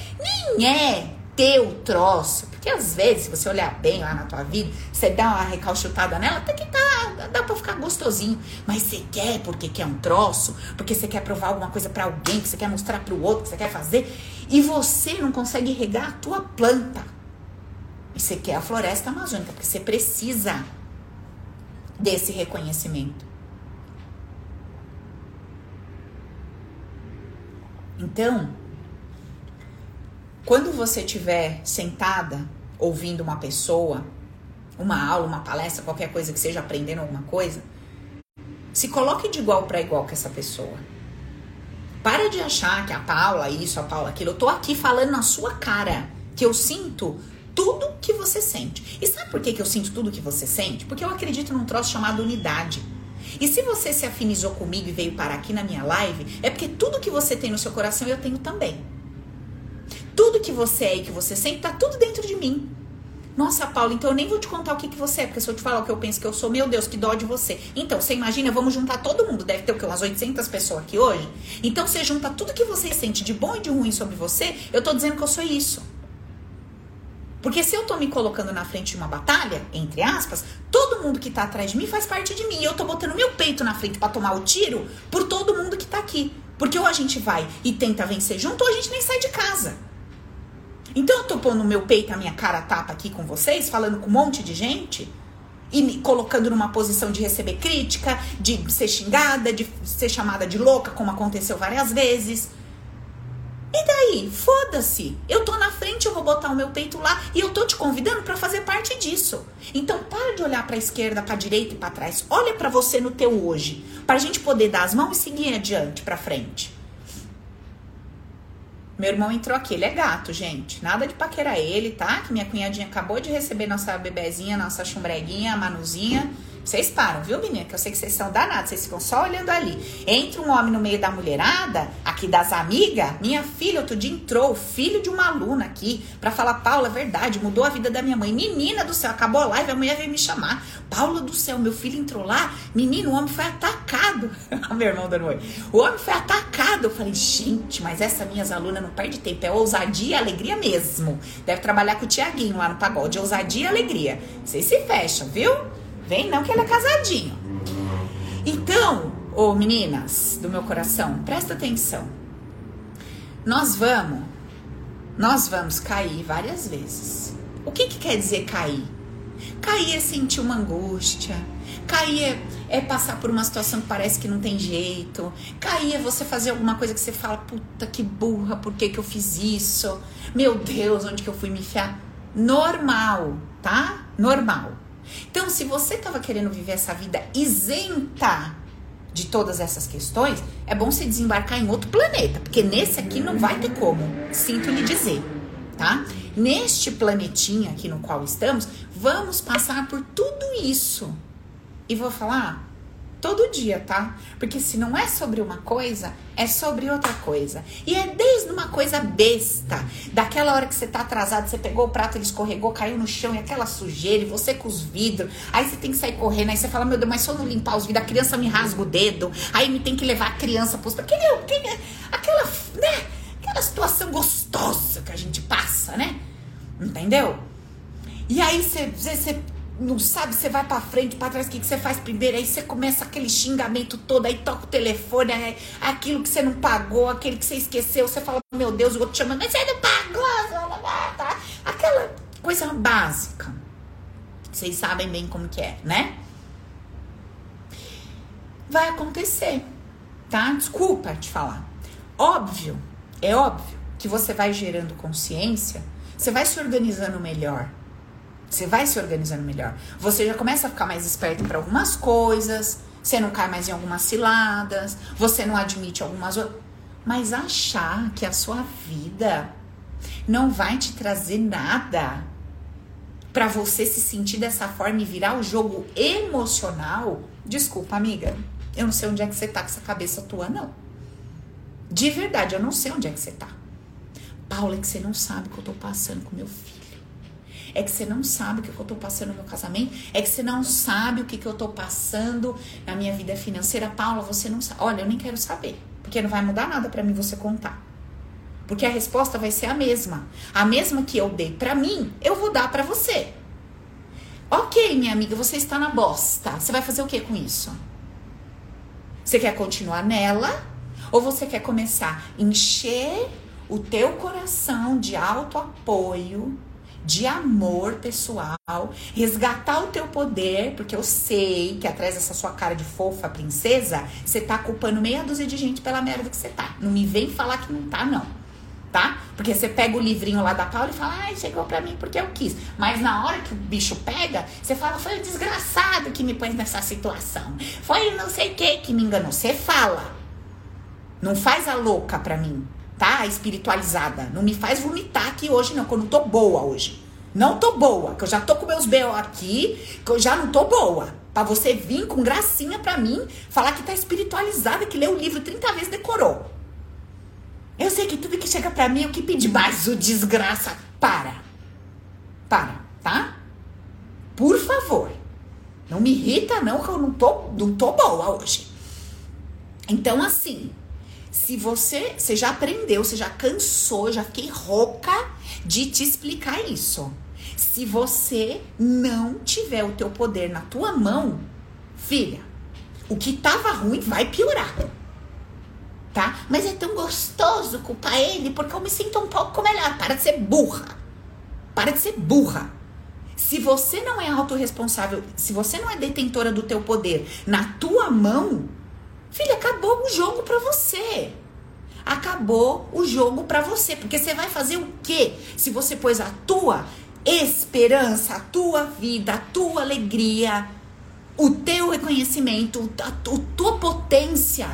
Nem é teu troço. Porque às vezes, se você olhar bem lá na tua vida, você dá uma recalchutada nela, até que tá, dá pra ficar gostosinho. Mas você quer porque quer um troço, porque você quer provar alguma coisa para alguém, que você quer mostrar pro outro, que você quer fazer, e você não consegue regar a tua planta. E você quer a floresta amazônica, porque você precisa desse reconhecimento. Então, quando você estiver sentada ouvindo uma pessoa, uma aula, uma palestra, qualquer coisa que seja aprendendo alguma coisa, se coloque de igual para igual com essa pessoa. Para de achar que a Paula isso, a Paula aquilo. Eu tô aqui falando na sua cara que eu sinto tudo que você sente. E sabe por que, que eu sinto tudo que você sente? Porque eu acredito num troço chamado unidade. E se você se afinizou comigo e veio parar aqui na minha live, é porque tudo que você tem no seu coração eu tenho também. Tudo que você é e que você sente, tá tudo dentro de mim. Nossa, Paula, então eu nem vou te contar o que, que você é, porque se eu te falar o que eu penso que eu sou, meu Deus, que dó de você. Então, você imagina, vamos juntar todo mundo, deve ter o quê? Umas 800 pessoas aqui hoje? Então, você junta tudo que você sente de bom e de ruim sobre você, eu tô dizendo que eu sou isso. Porque se eu tô me colocando na frente de uma batalha, entre aspas, todo mundo que tá atrás de mim faz parte de mim. E eu tô botando meu peito na frente para tomar o tiro por todo mundo que tá aqui. Porque ou a gente vai e tenta vencer junto, ou a gente nem sai de casa. Então eu tô pondo meu peito, a minha cara tapa aqui com vocês, falando com um monte de gente e me colocando numa posição de receber crítica, de ser xingada, de ser chamada de louca, como aconteceu várias vezes. E daí? Foda-se. Eu tô na frente, eu vou botar o meu peito lá e eu tô te convidando para fazer parte disso. Então para de olhar para a esquerda, para direita e para trás. Olha para você no teu hoje, pra gente poder dar as mãos e seguir adiante para frente. Meu irmão entrou aqui, ele é gato, gente. Nada de paquerar ele, tá? Que minha cunhadinha acabou de receber nossa bebezinha, nossa chumbreguinha, a Manuzinha. Vocês param, viu, menina? Que eu sei que vocês são danados, vocês ficam só olhando ali. Entra um homem no meio da mulherada, aqui das amigas. Minha filha outro dia entrou, filho de uma aluna aqui, pra falar: Paula, é verdade, mudou a vida da minha mãe. Menina do céu, acabou a live, a mulher veio me chamar. Paula do céu, meu filho entrou lá, menino, o homem foi atacado. meu irmão dando oi. O homem foi atacado. Eu falei: gente, mas essa minhas alunas não perde tempo, é ousadia e alegria mesmo. Deve trabalhar com o Tiaguinho lá no pagode, ousadia e alegria. Vocês se fecham, viu? Vem não que ele é casadinho. Então, Ô meninas do meu coração, presta atenção. Nós vamos, nós vamos cair várias vezes. O que, que quer dizer cair? Cair é sentir uma angústia. Cair é, é, passar por uma situação que parece que não tem jeito. Cair é você fazer alguma coisa que você fala, puta que burra, por que, que eu fiz isso? Meu Deus, onde que eu fui me enfiar? Normal, tá? Normal. Então, se você estava querendo viver essa vida isenta de todas essas questões, é bom você desembarcar em outro planeta, porque nesse aqui não vai ter como, sinto lhe dizer, tá? Neste planetinha aqui no qual estamos, vamos passar por tudo isso. E vou falar, Todo dia, tá? Porque se não é sobre uma coisa, é sobre outra coisa. E é desde uma coisa besta, daquela hora que você tá atrasado, você pegou o prato, ele escorregou, caiu no chão e aquela sujeira, e você com os vidros. Aí você tem que sair correndo, aí você fala, meu Deus, mas se eu não limpar os vidros, a criança me rasga o dedo. Aí me tem que levar a criança pros. Quem é, quem é? Aquela, né? Aquela situação gostosa que a gente passa, né? Entendeu? E aí você, você não sabe, você vai para frente, para trás, o que, que você faz primeiro? Aí você começa aquele xingamento todo, aí toca o telefone, é aquilo que você não pagou, aquele que você esqueceu, você fala, meu Deus, o outro chama, mas você não pagou, tá? aquela coisa básica. Vocês sabem bem como que é, né? Vai acontecer, tá? Desculpa te falar. Óbvio, é óbvio que você vai gerando consciência, você vai se organizando melhor você vai se organizando melhor. Você já começa a ficar mais esperto para algumas coisas. Você não cai mais em algumas ciladas. Você não admite algumas outras. Mas achar que a sua vida não vai te trazer nada para você se sentir dessa forma e virar o jogo emocional. Desculpa, amiga. Eu não sei onde é que você tá com essa cabeça tua, não. De verdade, eu não sei onde é que você tá. Paula, é que você não sabe o que eu tô passando com meu filho é que você não sabe o que eu tô passando no meu casamento, é que você não sabe o que, que eu tô passando na minha vida financeira. Paula, você não sabe. Olha, eu nem quero saber, porque não vai mudar nada para mim você contar. Porque a resposta vai ser a mesma. A mesma que eu dei para mim, eu vou dar para você. Ok, minha amiga, você está na bosta. Você vai fazer o que com isso? Você quer continuar nela? Ou você quer começar a encher o teu coração de auto apoio de amor pessoal, resgatar o teu poder, porque eu sei que atrás dessa sua cara de fofa princesa, você tá culpando meia dúzia de gente pela merda que você tá. Não me vem falar que não tá, não. Tá? Porque você pega o livrinho lá da Paula e fala, ai, chegou pra mim porque eu quis. Mas na hora que o bicho pega, você fala, foi o desgraçado que me pôs nessa situação. Foi não sei o que que me enganou. Você fala. Não faz a louca pra mim tá? Espiritualizada. Não me faz vomitar aqui hoje, não, que eu não tô boa hoje. Não tô boa, que eu já tô com meus B.O. aqui, que eu já não tô boa. Pra você vir com gracinha pra mim, falar que tá espiritualizada, que leu o livro 30 vezes decorou. Eu sei que tudo que chega pra mim é o que pedir, mas o desgraça. Para. Para, tá? Por favor. Não me irrita, não, que eu não tô, não tô boa hoje. Então, assim, se você, você já aprendeu, você já cansou, já fiquei rouca de te explicar isso. Se você não tiver o teu poder na tua mão, filha, o que tava ruim vai piorar. Tá? Mas é tão gostoso culpar ele porque eu me sinto um pouco melhor. Para de ser burra. Para de ser burra. Se você não é autorresponsável, se você não é detentora do teu poder na tua mão, Filha, acabou o jogo para você. Acabou o jogo para você, porque você vai fazer o quê? Se você pôs a tua esperança, a tua vida, a tua alegria, o teu reconhecimento, a, tua potência,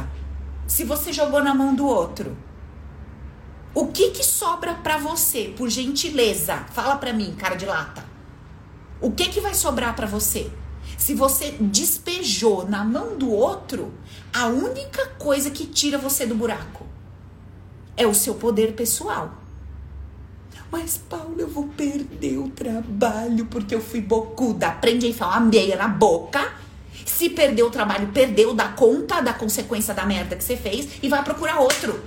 se você jogou na mão do outro. O que que sobra para você, por gentileza? Fala para mim, cara de lata. O que que vai sobrar para você? Se você despejou na mão do outro, a única coisa que tira você do buraco é o seu poder pessoal. Mas, Paulo, eu vou perder o trabalho porque eu fui bocuda. Aprende a enfiar uma meia na boca. Se perder o trabalho, perdeu, dá conta da consequência da merda que você fez e vai procurar outro.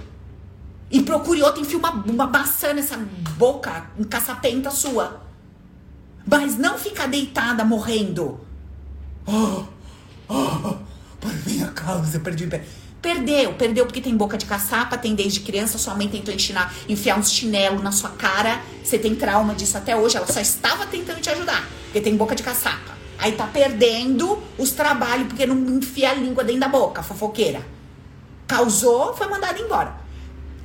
E procure outro, enfia uma, uma maçã nessa boca, um caçapenta sua. Mas não fica deitada morrendo. Oh, oh, por minha causa, eu perdi o pé. Perdeu, perdeu porque tem boca de caçapa, tem desde criança, sua mãe tentou enfiar uns chinelos na sua cara, você tem trauma disso até hoje, ela só estava tentando te ajudar, porque tem boca de caçapa. Aí tá perdendo os trabalhos porque não enfia a língua dentro da boca, fofoqueira. Causou, foi mandada embora.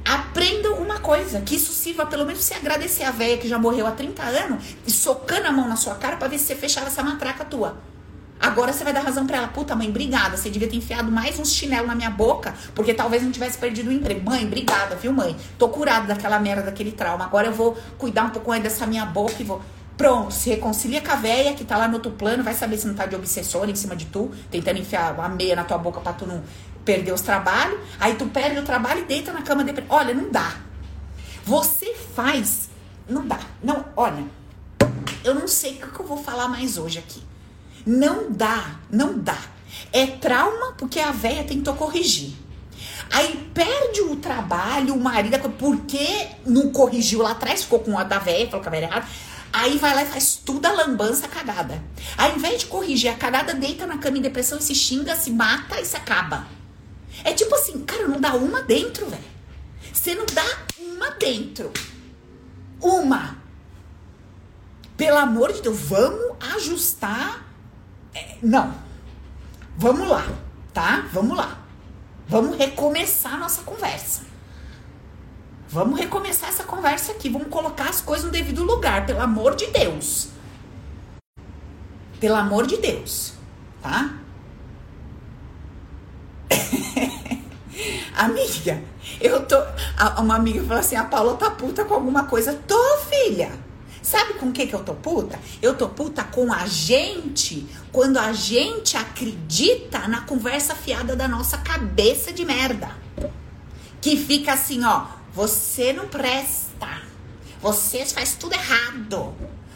Aprendam uma coisa, que isso sirva pelo menos você agradecer a velha que já morreu há 30 anos e socando a mão na sua cara para ver se você fechava essa matraca tua. Agora você vai dar razão para ela. Puta, mãe, obrigada. Você devia ter enfiado mais uns chinelos na minha boca, porque talvez não tivesse perdido o emprego. Mãe, obrigada, viu, mãe? Tô curado daquela merda, daquele trauma. Agora eu vou cuidar um pouco mais dessa minha boca e vou. Pronto, se reconcilia com a véia que tá lá no outro plano, vai saber se não tá de obsessor em cima de tu, tentando enfiar a meia na tua boca pra tu não perder os trabalhos. Aí tu perde o trabalho e deita na cama de. Olha, não dá. Você faz. Não dá. Não, olha. Eu não sei o que eu vou falar mais hoje aqui. Não dá, não dá. É trauma porque a véia tentou corrigir. Aí perde o trabalho, o marido, porque não corrigiu lá atrás, ficou com a da véia, falou que a era errada. Aí vai lá e faz tudo a lambança, a cagada. Ao invés de corrigir a cagada, deita na cama em depressão e se xinga, se mata e se acaba. É tipo assim, cara, não dá uma dentro, velho. Você não dá uma dentro. Uma. Pelo amor de Deus, vamos ajustar. É, não. Vamos lá, tá? Vamos lá. Vamos recomeçar nossa conversa. Vamos recomeçar essa conversa aqui. Vamos colocar as coisas no devido lugar, pelo amor de Deus. Pelo amor de Deus, tá? amiga, eu tô. Uma amiga falou assim: a Paula tá puta com alguma coisa. Tô, filha. Sabe com o que, que eu tô puta? Eu tô puta com a gente quando a gente acredita na conversa fiada da nossa cabeça de merda. Que fica assim, ó, você não presta. Você faz tudo errado.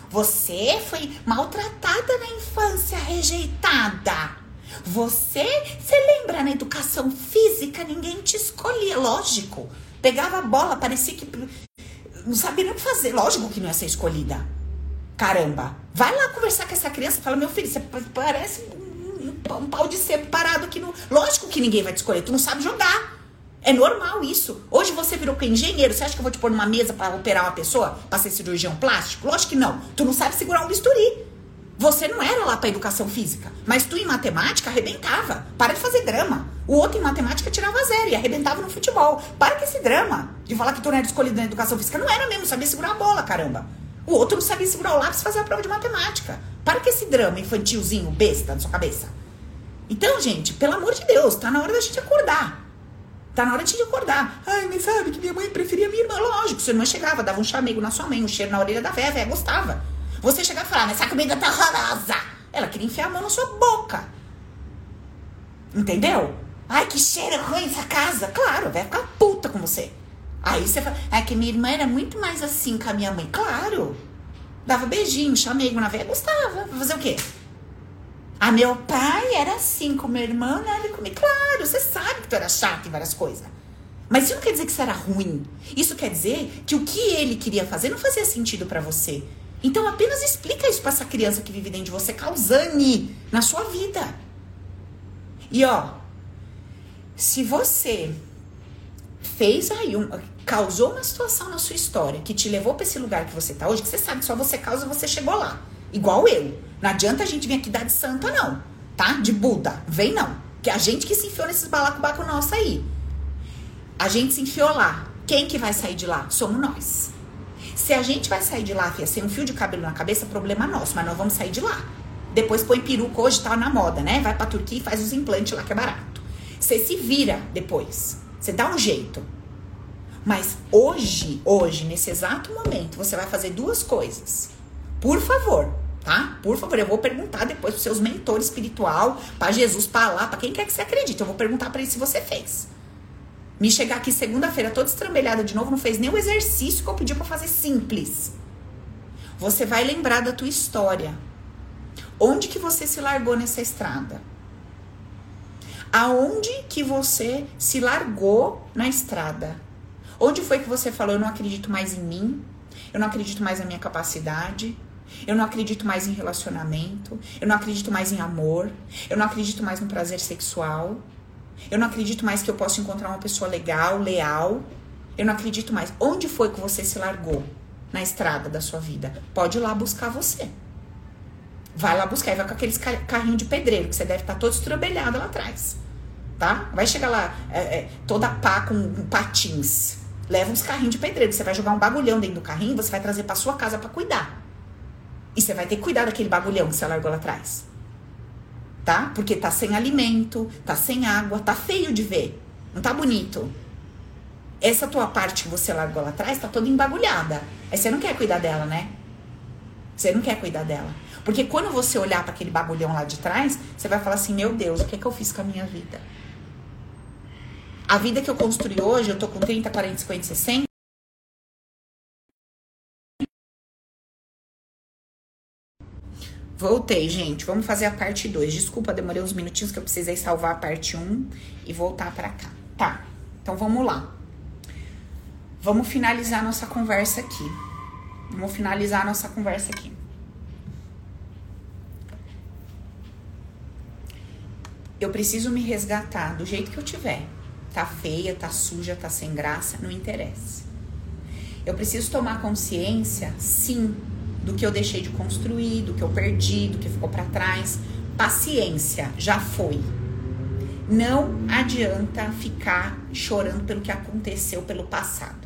Você foi maltratada na infância, rejeitada. Você, você lembra na educação física, ninguém te escolhia, lógico. Pegava a bola, parecia que não sabia nem o que fazer. Lógico que não ia ser escolhida. Caramba. Vai lá conversar com essa criança e fala, meu filho, você parece um, um, pau de sebo parado aqui no. Lógico que ninguém vai te escolher, tu não sabe jogar. É normal isso. Hoje você virou engenheiro, você acha que eu vou te pôr numa mesa para operar uma pessoa, para ser cirurgião plástico? Lógico que não. Tu não sabe segurar um bisturi. Você não era lá para educação física, mas tu em matemática arrebentava. Para de fazer drama. O outro em matemática tirava zero e arrebentava no futebol. Para com esse drama de falar que tu não era escolhido na educação física. Não era mesmo, sabia segurar a bola, caramba. O outro não sabia segurar o lápis e fazer a prova de matemática. Para com esse drama infantilzinho, besta na sua cabeça. Então, gente, pelo amor de Deus, tá na hora da gente acordar. Tá na hora de gente acordar. Ai, mas sabe que minha mãe preferia minha irmã. Lógico, sua irmã chegava, dava um chamego na sua mãe, um cheiro na orelha da véia, a véia gostava. Você chegar e falar, mas essa comida tá horrorosa. Ela queria enfiar a mão na sua boca. Entendeu? Ai, que cheiro ruim essa casa. Claro, vai ficar puta com você. Aí você fala, é que minha irmã era muito mais assim com a minha mãe. Claro. Dava beijinho, chamego na veia, gostava. Fazer o quê? Ah, meu pai era assim com minha irmã, né? Ele comigo. Claro, você sabe que tu era chato em várias coisas. Mas isso não quer dizer que isso era ruim. Isso quer dizer que o que ele queria fazer não fazia sentido para você. Então apenas explica isso para essa criança que vive dentro de você, causane na sua vida. E ó, se você fez aí um, causou uma situação na sua história que te levou para esse lugar que você tá hoje, que você sabe que só você causa, você chegou lá. Igual eu. Não adianta a gente vir aqui dar de santa não, tá? De Buda, vem não. Que a gente que se enfiou nesses balacobaco nosso aí. A gente se enfiou lá. Quem que vai sair de lá? Somos nós. Se a gente vai sair de lá, filha, sem um fio de cabelo na cabeça, problema nosso, mas nós vamos sair de lá. Depois põe peruca, hoje tá na moda, né? Vai pra Turquia e faz os implantes lá que é barato. Você se vira depois. Você dá um jeito. Mas hoje, hoje, nesse exato momento, você vai fazer duas coisas. Por favor, tá? Por favor, eu vou perguntar depois pros seus mentores espiritual, para Jesus, para lá, para quem quer que você acredite. Eu vou perguntar para ele se você fez. Me chegar aqui segunda-feira toda estrambelhada de novo, não fez nem o exercício que eu pedi para fazer simples. Você vai lembrar da tua história. Onde que você se largou nessa estrada? Aonde que você se largou na estrada? Onde foi que você falou, eu não acredito mais em mim? Eu não acredito mais na minha capacidade? Eu não acredito mais em relacionamento. Eu não acredito mais em amor. Eu não acredito mais no prazer sexual. Eu não acredito mais que eu posso encontrar uma pessoa legal, leal. Eu não acredito mais. Onde foi que você se largou na estrada da sua vida? Pode ir lá buscar você. Vai lá buscar e vai com aqueles carrinho de pedreiro que você deve estar todo estrobelhado lá atrás. Tá? Vai chegar lá é, é, toda pá com, com patins. Leva uns carrinhos de pedreiro. Você vai jogar um bagulhão dentro do carrinho, você vai trazer para sua casa para cuidar. E você vai ter que cuidar daquele bagulhão que você largou lá atrás. Tá? Porque tá sem alimento, tá sem água, tá feio de ver. Não tá bonito. Essa tua parte que você largou lá atrás tá toda embagulhada. Aí você não quer cuidar dela, né? Você não quer cuidar dela. Porque quando você olhar para aquele bagulhão lá de trás, você vai falar assim: Meu Deus, o que, é que eu fiz com a minha vida? A vida que eu construí hoje, eu tô com 30, 40, 50, 60. Voltei, gente. Vamos fazer a parte 2. Desculpa, demorei uns minutinhos que eu precisei salvar a parte 1 um e voltar para cá. Tá. Então vamos lá. Vamos finalizar nossa conversa aqui. Vamos finalizar nossa conversa aqui. Eu preciso me resgatar do jeito que eu tiver. Tá feia, tá suja, tá sem graça, não interessa. Eu preciso tomar consciência, sim, do que eu deixei de construir, do que eu perdi, do que ficou para trás. Paciência, já foi. Não adianta ficar chorando pelo que aconteceu pelo passado.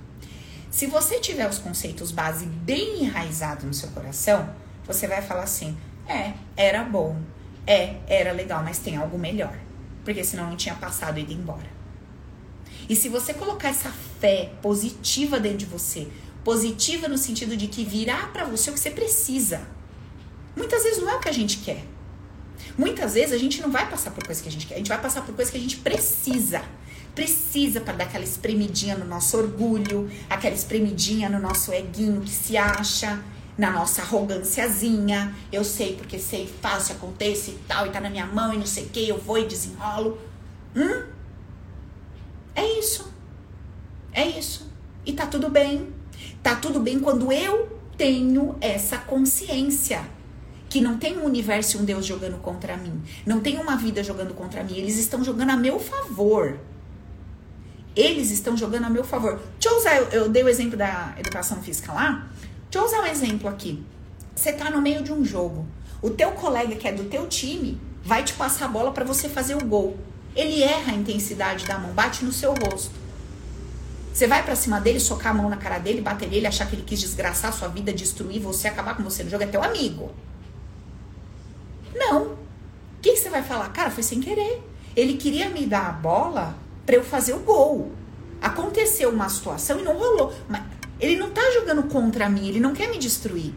Se você tiver os conceitos base bem enraizados no seu coração, você vai falar assim: é, era bom, é, era legal, mas tem algo melhor. Porque senão não tinha passado e ido embora. E se você colocar essa fé positiva dentro de você, positiva no sentido de que virá para você o que você precisa. Muitas vezes não é o que a gente quer. Muitas vezes a gente não vai passar por coisa que a gente quer, a gente vai passar por coisa que a gente precisa. Precisa para dar aquela espremidinha no nosso orgulho, aquela espremidinha no nosso eguinho que se acha, na nossa arroganciazinha, eu sei porque sei, faço, acontece e tal, e tá na minha mão e não sei o que, eu vou e desenrolo. Hum? É isso. É isso. E tá tudo bem. Tá tudo bem quando eu tenho essa consciência que não tem um universo e um Deus jogando contra mim, não tem uma vida jogando contra mim, eles estão jogando a meu favor. Eles estão jogando a meu favor. Deixa eu usar, eu, eu dei o exemplo da educação física lá. Deixa eu usar um exemplo aqui. Você tá no meio de um jogo. O teu colega que é do teu time vai te passar a bola para você fazer o gol. Ele erra a intensidade da mão, bate no seu rosto. Você vai para cima dele, socar a mão na cara dele, bater nele, achar que ele quis desgraçar a sua vida, destruir você, acabar com você no jogo, é teu amigo. Não. O que, você vai falar? Cara, foi sem querer. Ele queria me dar a bola para eu fazer o gol. Aconteceu uma situação e não rolou. Mas ele não tá jogando contra mim, ele não quer me destruir.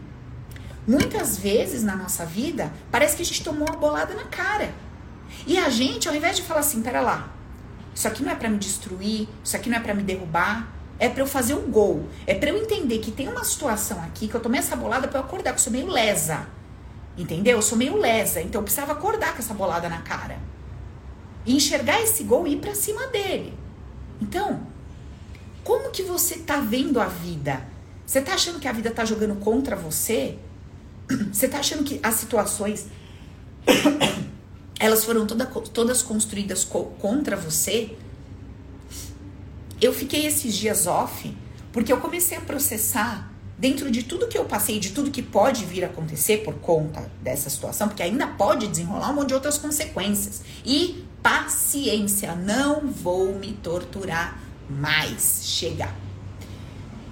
Muitas vezes na nossa vida, parece que a gente tomou uma bolada na cara. E a gente, ao invés de falar assim, pera lá, isso aqui não é para me destruir, isso aqui não é para me derrubar, é para eu fazer um gol. É para eu entender que tem uma situação aqui que eu tomei essa bolada para eu acordar, porque eu sou meio lesa. Entendeu? Eu sou meio lesa, então eu precisava acordar com essa bolada na cara. E enxergar esse gol e ir para cima dele. Então, como que você tá vendo a vida? Você tá achando que a vida tá jogando contra você? Você tá achando que as situações elas foram toda, todas construídas co contra você? Eu fiquei esses dias off porque eu comecei a processar dentro de tudo que eu passei, de tudo que pode vir a acontecer por conta dessa situação, porque ainda pode desenrolar um monte de outras consequências. E paciência, não vou me torturar mais. Chega.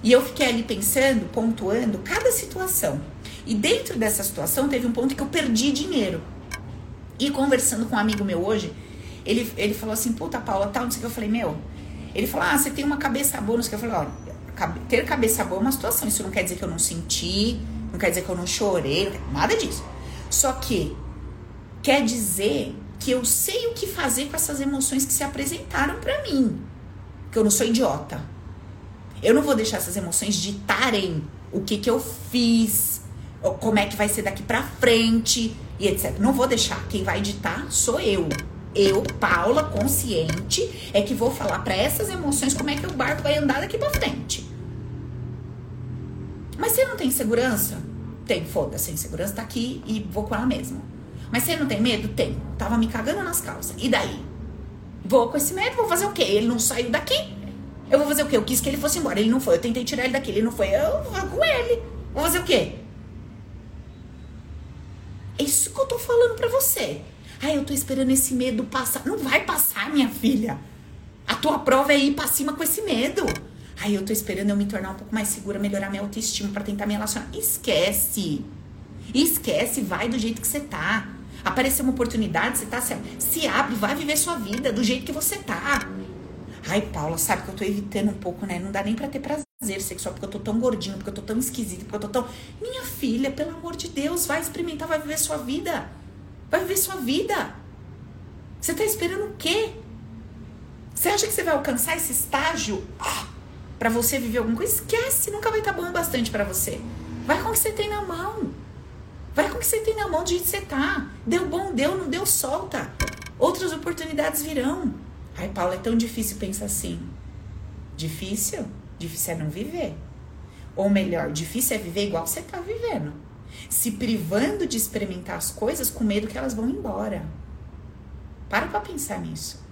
E eu fiquei ali pensando, pontuando cada situação. E dentro dessa situação teve um ponto que eu perdi dinheiro. E conversando com um amigo meu hoje, ele, ele falou assim, puta Paula, tal, não sei o que. Eu falei, meu. Ele falou, ah, você tem uma cabeça boa, não sei o que. Eu falei, olha, ter cabeça boa é uma situação. Isso não quer dizer que eu não senti, não quer dizer que eu não chorei, nada disso. Só que quer dizer que eu sei o que fazer com essas emoções que se apresentaram para mim. Que eu não sou idiota. Eu não vou deixar essas emoções ditarem o que que eu fiz, como é que vai ser daqui para frente e etc. Não vou deixar. Quem vai editar sou eu. Eu, Paula, consciente, é que vou falar para essas emoções como é que o barco vai andar daqui para frente. Mas você não tem segurança? Tem, foda-se, a insegurança tá aqui e vou com ela mesmo. Mas você não tem medo? Tem. Tava me cagando nas calças. E daí? Vou com esse medo, vou fazer o quê? Ele não saiu daqui. Eu vou fazer o quê? Eu quis que ele fosse embora. Ele não foi. Eu tentei tirar ele daqui. Ele não foi. Eu vou com ele. Vou fazer o quê? É isso que eu tô falando pra você. Ai, eu tô esperando esse medo passar. Não vai passar, minha filha. A tua prova é ir pra cima com esse medo. Ai, eu tô esperando eu me tornar um pouco mais segura, melhorar minha autoestima para tentar me relacionar. Esquece. Esquece, vai do jeito que você tá. Apareceu uma oportunidade, você tá se, se abre, vai viver sua vida do jeito que você tá. Ai, Paula, sabe que eu tô evitando um pouco, né? Não dá nem pra ter prazer sexual porque eu tô tão gordinho, porque eu tô tão esquisita, porque eu tô tão. Minha filha, pelo amor de Deus, vai experimentar, vai viver sua vida. Vai viver sua vida. Você tá esperando o quê? Você acha que você vai alcançar esse estágio ah, para você viver alguma coisa? Esquece, nunca vai estar tá bom o bastante para você. Vai com o que você tem na mão. Vai com o que você tem na mão, jeito que você tá. Deu bom, deu, não deu, solta. Outras oportunidades virão. Ai, Paula, é tão difícil pensar assim. Difícil? Difícil é não viver. Ou melhor, difícil é viver igual você tá vivendo. Se privando de experimentar as coisas com medo que elas vão embora. Para pra pensar nisso.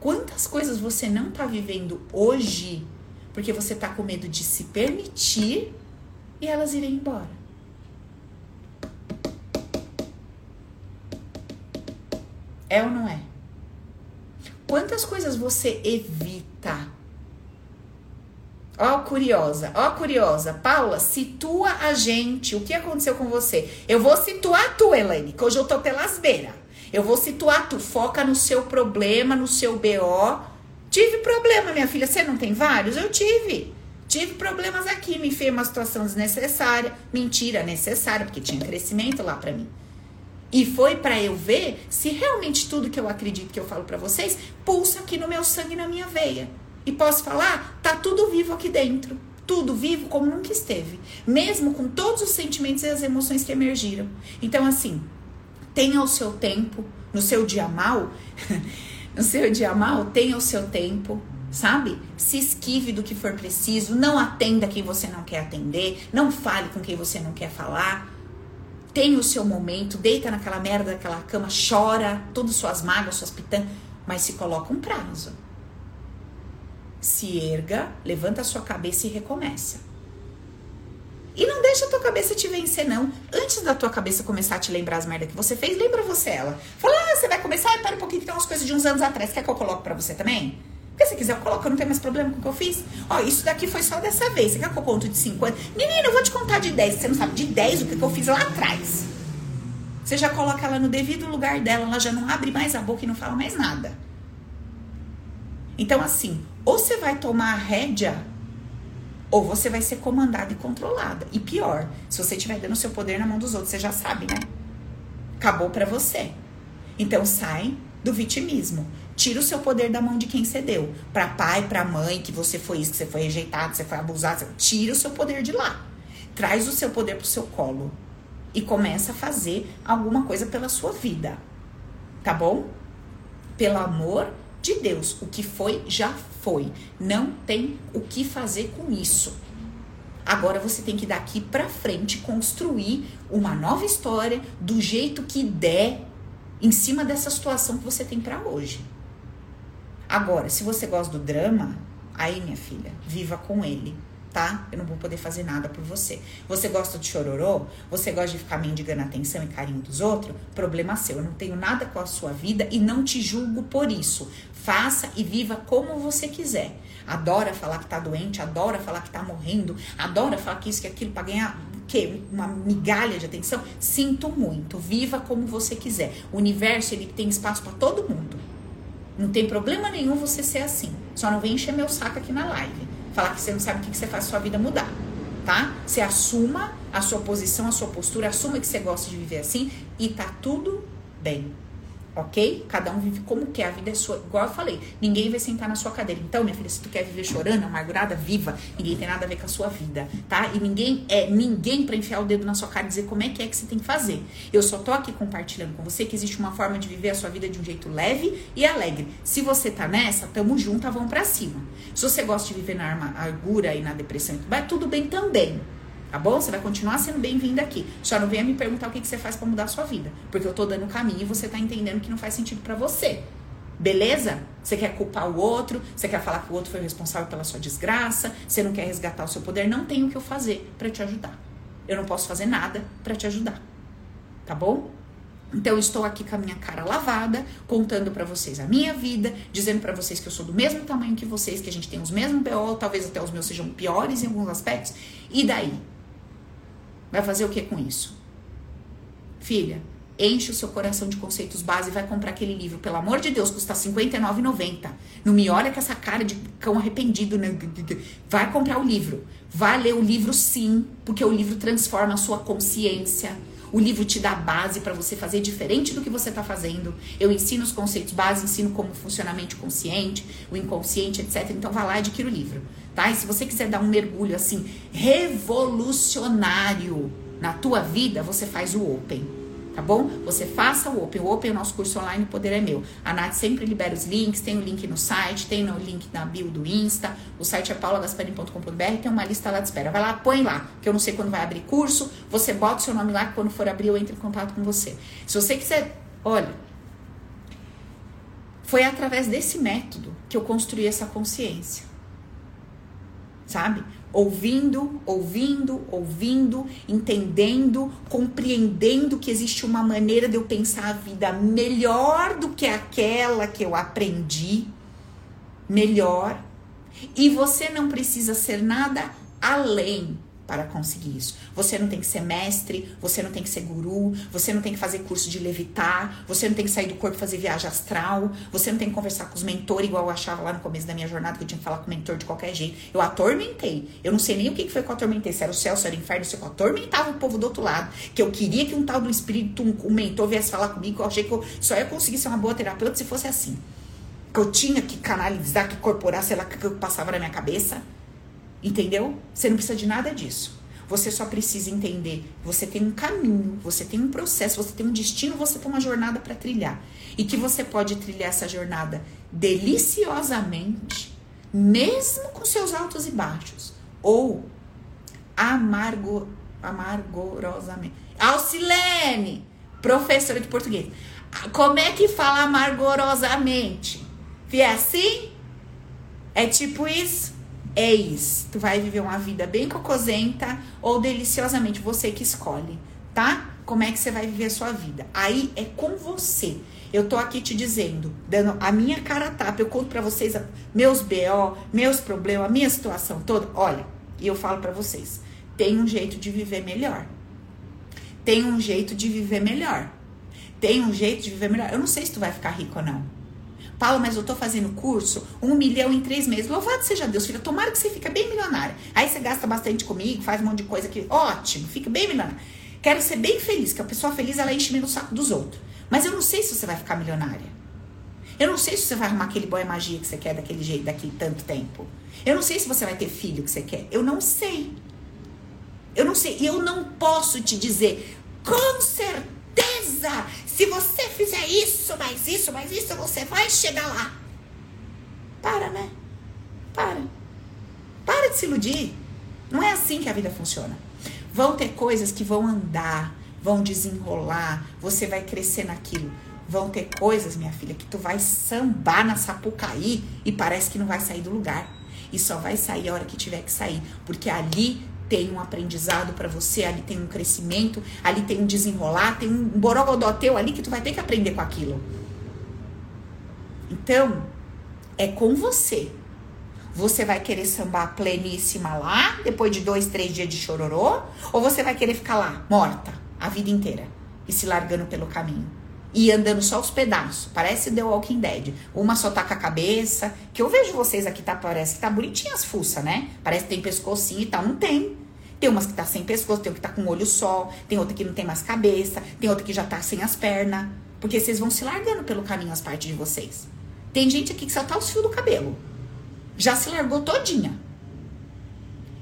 Quantas coisas você não tá vivendo hoje porque você tá com medo de se permitir e elas irem embora? É ou não é? Quantas coisas você evita? Ó, curiosa, ó, curiosa. Paula, situa a gente. O que aconteceu com você? Eu vou situar tu, Elaine, que hoje eu tô pelas beiras. Eu vou situar tu. Foca no seu problema, no seu BO. Tive problema, minha filha. Você não tem vários? Eu tive. Tive problemas aqui, me fez uma situação desnecessária. Mentira, necessária, porque tinha crescimento lá pra mim. E foi para eu ver se realmente tudo que eu acredito que eu falo para vocês pulsa aqui no meu sangue na minha veia. E posso falar, tá tudo vivo aqui dentro. Tudo vivo como nunca esteve, mesmo com todos os sentimentos e as emoções que emergiram. Então assim, tenha o seu tempo, no seu dia mal, no seu dia mal, tenha o seu tempo, sabe? Se esquive do que for preciso, não atenda quem você não quer atender, não fale com quem você não quer falar tem o seu momento, deita naquela merda daquela cama, chora, todas suas mágoas, suas pitangas, mas se coloca um prazo. Se erga, levanta a sua cabeça e recomeça. E não deixa a tua cabeça te vencer, não. Antes da tua cabeça começar a te lembrar as merdas que você fez, lembra você ela. Fala, ah, você vai começar, para um pouquinho que tem umas coisas de uns anos atrás. Quer que eu coloque pra você também? Porque se quiser, eu coloco, eu não tenho mais problema com o que eu fiz. Ó, isso daqui foi só dessa vez. Você quer que eu conto de 50? Menina, eu vou te contar de 10. Você não sabe de 10 o que, que eu fiz lá atrás. Você já coloca ela no devido lugar dela, ela já não abre mais a boca e não fala mais nada. Então, assim, ou você vai tomar a rédea, ou você vai ser comandada e controlada. E pior, se você estiver dando seu poder na mão dos outros, você já sabe, né? Acabou para você. Então, sai do vitimismo. Tira o seu poder da mão de quem você deu. Para pai, para mãe, que você foi isso, que você foi rejeitado, que você foi abusado. Tira o seu poder de lá. Traz o seu poder pro seu colo. E começa a fazer alguma coisa pela sua vida. Tá bom? Pelo amor de Deus. O que foi, já foi. Não tem o que fazer com isso. Agora você tem que daqui para frente construir uma nova história do jeito que der em cima dessa situação que você tem para hoje. Agora, se você gosta do drama, aí, minha filha, viva com ele, tá? Eu não vou poder fazer nada por você. Você gosta de chororô? Você gosta de ficar mendigando atenção e carinho dos outros? Problema seu. Eu não tenho nada com a sua vida e não te julgo por isso. Faça e viva como você quiser. Adora falar que tá doente, adora falar que tá morrendo, adora falar que isso, que aquilo, pra ganhar que uma migalha de atenção. Sinto muito. Viva como você quiser. O universo ele tem espaço para todo mundo. Não tem problema nenhum você ser assim. Só não vem encher meu saco aqui na live. Falar que você não sabe o que você faz sua vida mudar. Tá? Você assuma a sua posição, a sua postura, assuma que você gosta de viver assim e tá tudo bem ok? Cada um vive como quer, a vida é sua. Igual eu falei, ninguém vai sentar na sua cadeira. Então, minha filha, se tu quer viver chorando, amargurada, viva. Ninguém tem nada a ver com a sua vida, tá? E ninguém é ninguém para enfiar o dedo na sua cara e dizer como é que é que você tem que fazer. Eu só tô aqui compartilhando com você que existe uma forma de viver a sua vida de um jeito leve e alegre. Se você tá nessa, tamo junto, vamos para cima. Se você gosta de viver na amargura e na depressão, vai tudo bem também. Tá bom? Você vai continuar sendo bem-vinda aqui. Só não venha me perguntar o que, que você faz para mudar a sua vida. Porque eu tô dando o caminho e você tá entendendo que não faz sentido para você. Beleza? Você quer culpar o outro, você quer falar que o outro foi responsável pela sua desgraça, você não quer resgatar o seu poder, não tem o que eu fazer para te ajudar. Eu não posso fazer nada para te ajudar. Tá bom? Então eu estou aqui com a minha cara lavada, contando para vocês a minha vida, dizendo para vocês que eu sou do mesmo tamanho que vocês, que a gente tem os mesmos BO, talvez até os meus sejam piores em alguns aspectos. E daí? Vai fazer o que com isso? Filha, enche o seu coração de conceitos base e vai comprar aquele livro. Pelo amor de Deus, custa R$ 59,90. Não me olha com essa cara de cão arrependido, né? Vai comprar o livro. Vai ler o livro sim, porque o livro transforma a sua consciência. O livro te dá base para você fazer diferente do que você está fazendo. Eu ensino os conceitos base, ensino como funciona a mente consciente, o inconsciente, etc. Então vá lá e adquira o livro, tá? E se você quiser dar um mergulho assim revolucionário na tua vida, você faz o Open tá bom? Você faça o Open. O Open é o nosso curso online, o poder é meu. A Nath sempre libera os links, tem o link no site, tem o link na bio do Insta, o site é paulagasparim.com.br, tem uma lista lá de espera. Vai lá, põe lá, que eu não sei quando vai abrir curso, você bota o seu nome lá, que quando for abrir eu entro em contato com você. Se você quiser, olha, foi através desse método que eu construí essa consciência. Sabe? ouvindo, ouvindo, ouvindo, entendendo, compreendendo que existe uma maneira de eu pensar a vida melhor do que aquela que eu aprendi, melhor. E você não precisa ser nada além para conseguir isso. Você não tem que ser mestre, você não tem que ser guru, você não tem que fazer curso de levitar, você não tem que sair do corpo e fazer viagem astral, você não tem que conversar com os mentores igual eu achava lá no começo da minha jornada que eu tinha que falar com o mentor de qualquer jeito. Eu atormentei. Eu não sei nem o que foi que eu atormentei, se era o céu, se era o inferno, se eu atormentava o povo do outro lado, que eu queria que um tal do espírito, um, mentor viesse falar comigo, eu achei que eu só ia conseguir ser uma boa terapeuta se fosse assim. Que eu tinha que canalizar, que corporar, sei lá, que eu passava na minha cabeça. Entendeu? Você não precisa de nada disso. Você só precisa entender. Você tem um caminho, você tem um processo, você tem um destino, você tem uma jornada para trilhar. E que você pode trilhar essa jornada deliciosamente, mesmo com seus altos e baixos. Ou amargo, amargorosamente. Alcilene, professora de português. Como é que fala amargorosamente? É assim? É tipo isso? Eis. Tu vai viver uma vida bem cocosenta ou deliciosamente, você que escolhe, tá? Como é que você vai viver a sua vida? Aí é com você. Eu tô aqui te dizendo, dando a minha cara a tapa, eu conto para vocês meus BO, meus problemas, a minha situação toda. Olha, e eu falo para vocês, tem um jeito de viver melhor. Tem um jeito de viver melhor. Tem um jeito de viver melhor. Eu não sei se tu vai ficar rico ou não. Paulo, mas eu tô fazendo curso, um milhão em três meses. Louvado seja Deus, filha. Tomara que você fique bem milionária. Aí você gasta bastante comigo, faz um monte de coisa aqui. Ótimo, fica bem milionária. Quero ser bem feliz, que a pessoa feliz ela enche no saco dos outros. Mas eu não sei se você vai ficar milionária. Eu não sei se você vai arrumar aquele boy magia que você quer daquele jeito daqui tanto tempo. Eu não sei se você vai ter filho que você quer. Eu não sei. Eu não sei. E eu não posso te dizer com certeza se você fizer isso, mais isso, mais isso, você vai chegar lá. Para, né? Para. Para de se iludir. Não é assim que a vida funciona. Vão ter coisas que vão andar, vão desenrolar, você vai crescer naquilo. Vão ter coisas, minha filha, que tu vai sambar na sapucaí e parece que não vai sair do lugar. E só vai sair a hora que tiver que sair, porque ali tem um aprendizado para você, ali tem um crescimento, ali tem um desenrolar, tem um borogodó teu ali que tu vai ter que aprender com aquilo. Então, é com você. Você vai querer sambar pleníssima lá, depois de dois, três dias de chororô, ou você vai querer ficar lá, morta, a vida inteira, e se largando pelo caminho? E andando só os pedaços, parece The Walking Dead. Uma só tá com a cabeça, que eu vejo vocês aqui, tá, parece que tá bonitinha as fuças, né? Parece que tem pescocinho e tal, não tem. Tem umas que tá sem pescoço, tem outra que tá com olho só, tem outra que não tem mais cabeça, tem outra que já tá sem as pernas. Porque vocês vão se largando pelo caminho as partes de vocês. Tem gente aqui que só tá os fios do cabelo. Já se largou todinha.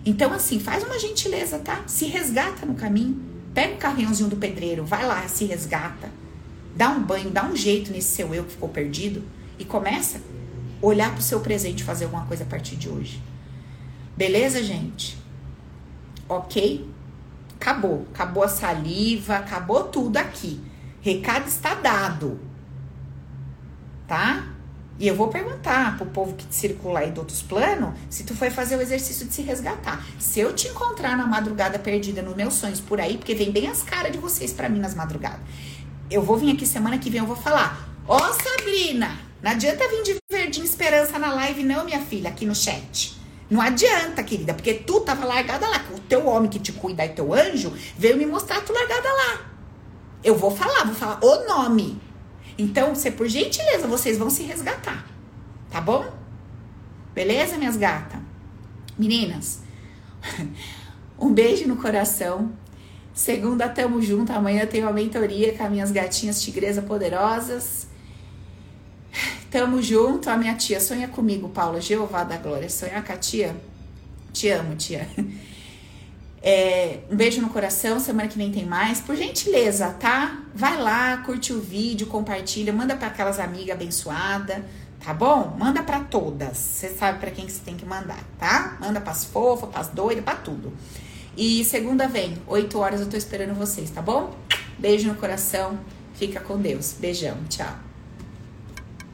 Então, assim, faz uma gentileza, tá? Se resgata no caminho. Pega o carrinhãozinho do pedreiro, vai lá, se resgata dá um banho, dá um jeito nesse seu eu que ficou perdido e começa a olhar para o seu presente e fazer alguma coisa a partir de hoje. Beleza, gente? Ok? acabou. Acabou a saliva, acabou tudo aqui. Recado está dado. Tá? E eu vou perguntar pro povo que circula aí do outros planos se tu foi fazer o exercício de se resgatar. Se eu te encontrar na madrugada perdida nos meus sonhos por aí, porque vem bem as caras de vocês para mim nas madrugadas. Eu vou vir aqui semana que vem, eu vou falar: Ó, oh, Sabrina, não adianta vir de verdinho esperança na live, não, minha filha, aqui no chat. Não adianta, querida, porque tu tava largada lá. O teu homem que te cuida e teu anjo veio me mostrar tu largada lá. Eu vou falar, vou falar o nome. Então, por gentileza, vocês vão se resgatar. Tá bom? Beleza, minhas gatas? Meninas, um beijo no coração. Segunda, tamo junto. Amanhã tenho a mentoria com as minhas gatinhas tigresa poderosas. Tamo junto. A minha tia sonha comigo, Paula. Jeová da Glória. Sonhar com a tia? Te amo, tia. É, um beijo no coração, semana que vem tem mais. Por gentileza, tá? Vai lá, curte o vídeo, compartilha, manda para aquelas amigas abençoadas, tá bom? Manda para todas. Você sabe para quem que você tem que mandar, tá? Manda pras fofas, pras doidas, pra tudo. E segunda vem, 8 horas eu tô esperando vocês, tá bom? Beijo no coração. Fica com Deus. Beijão. Tchau.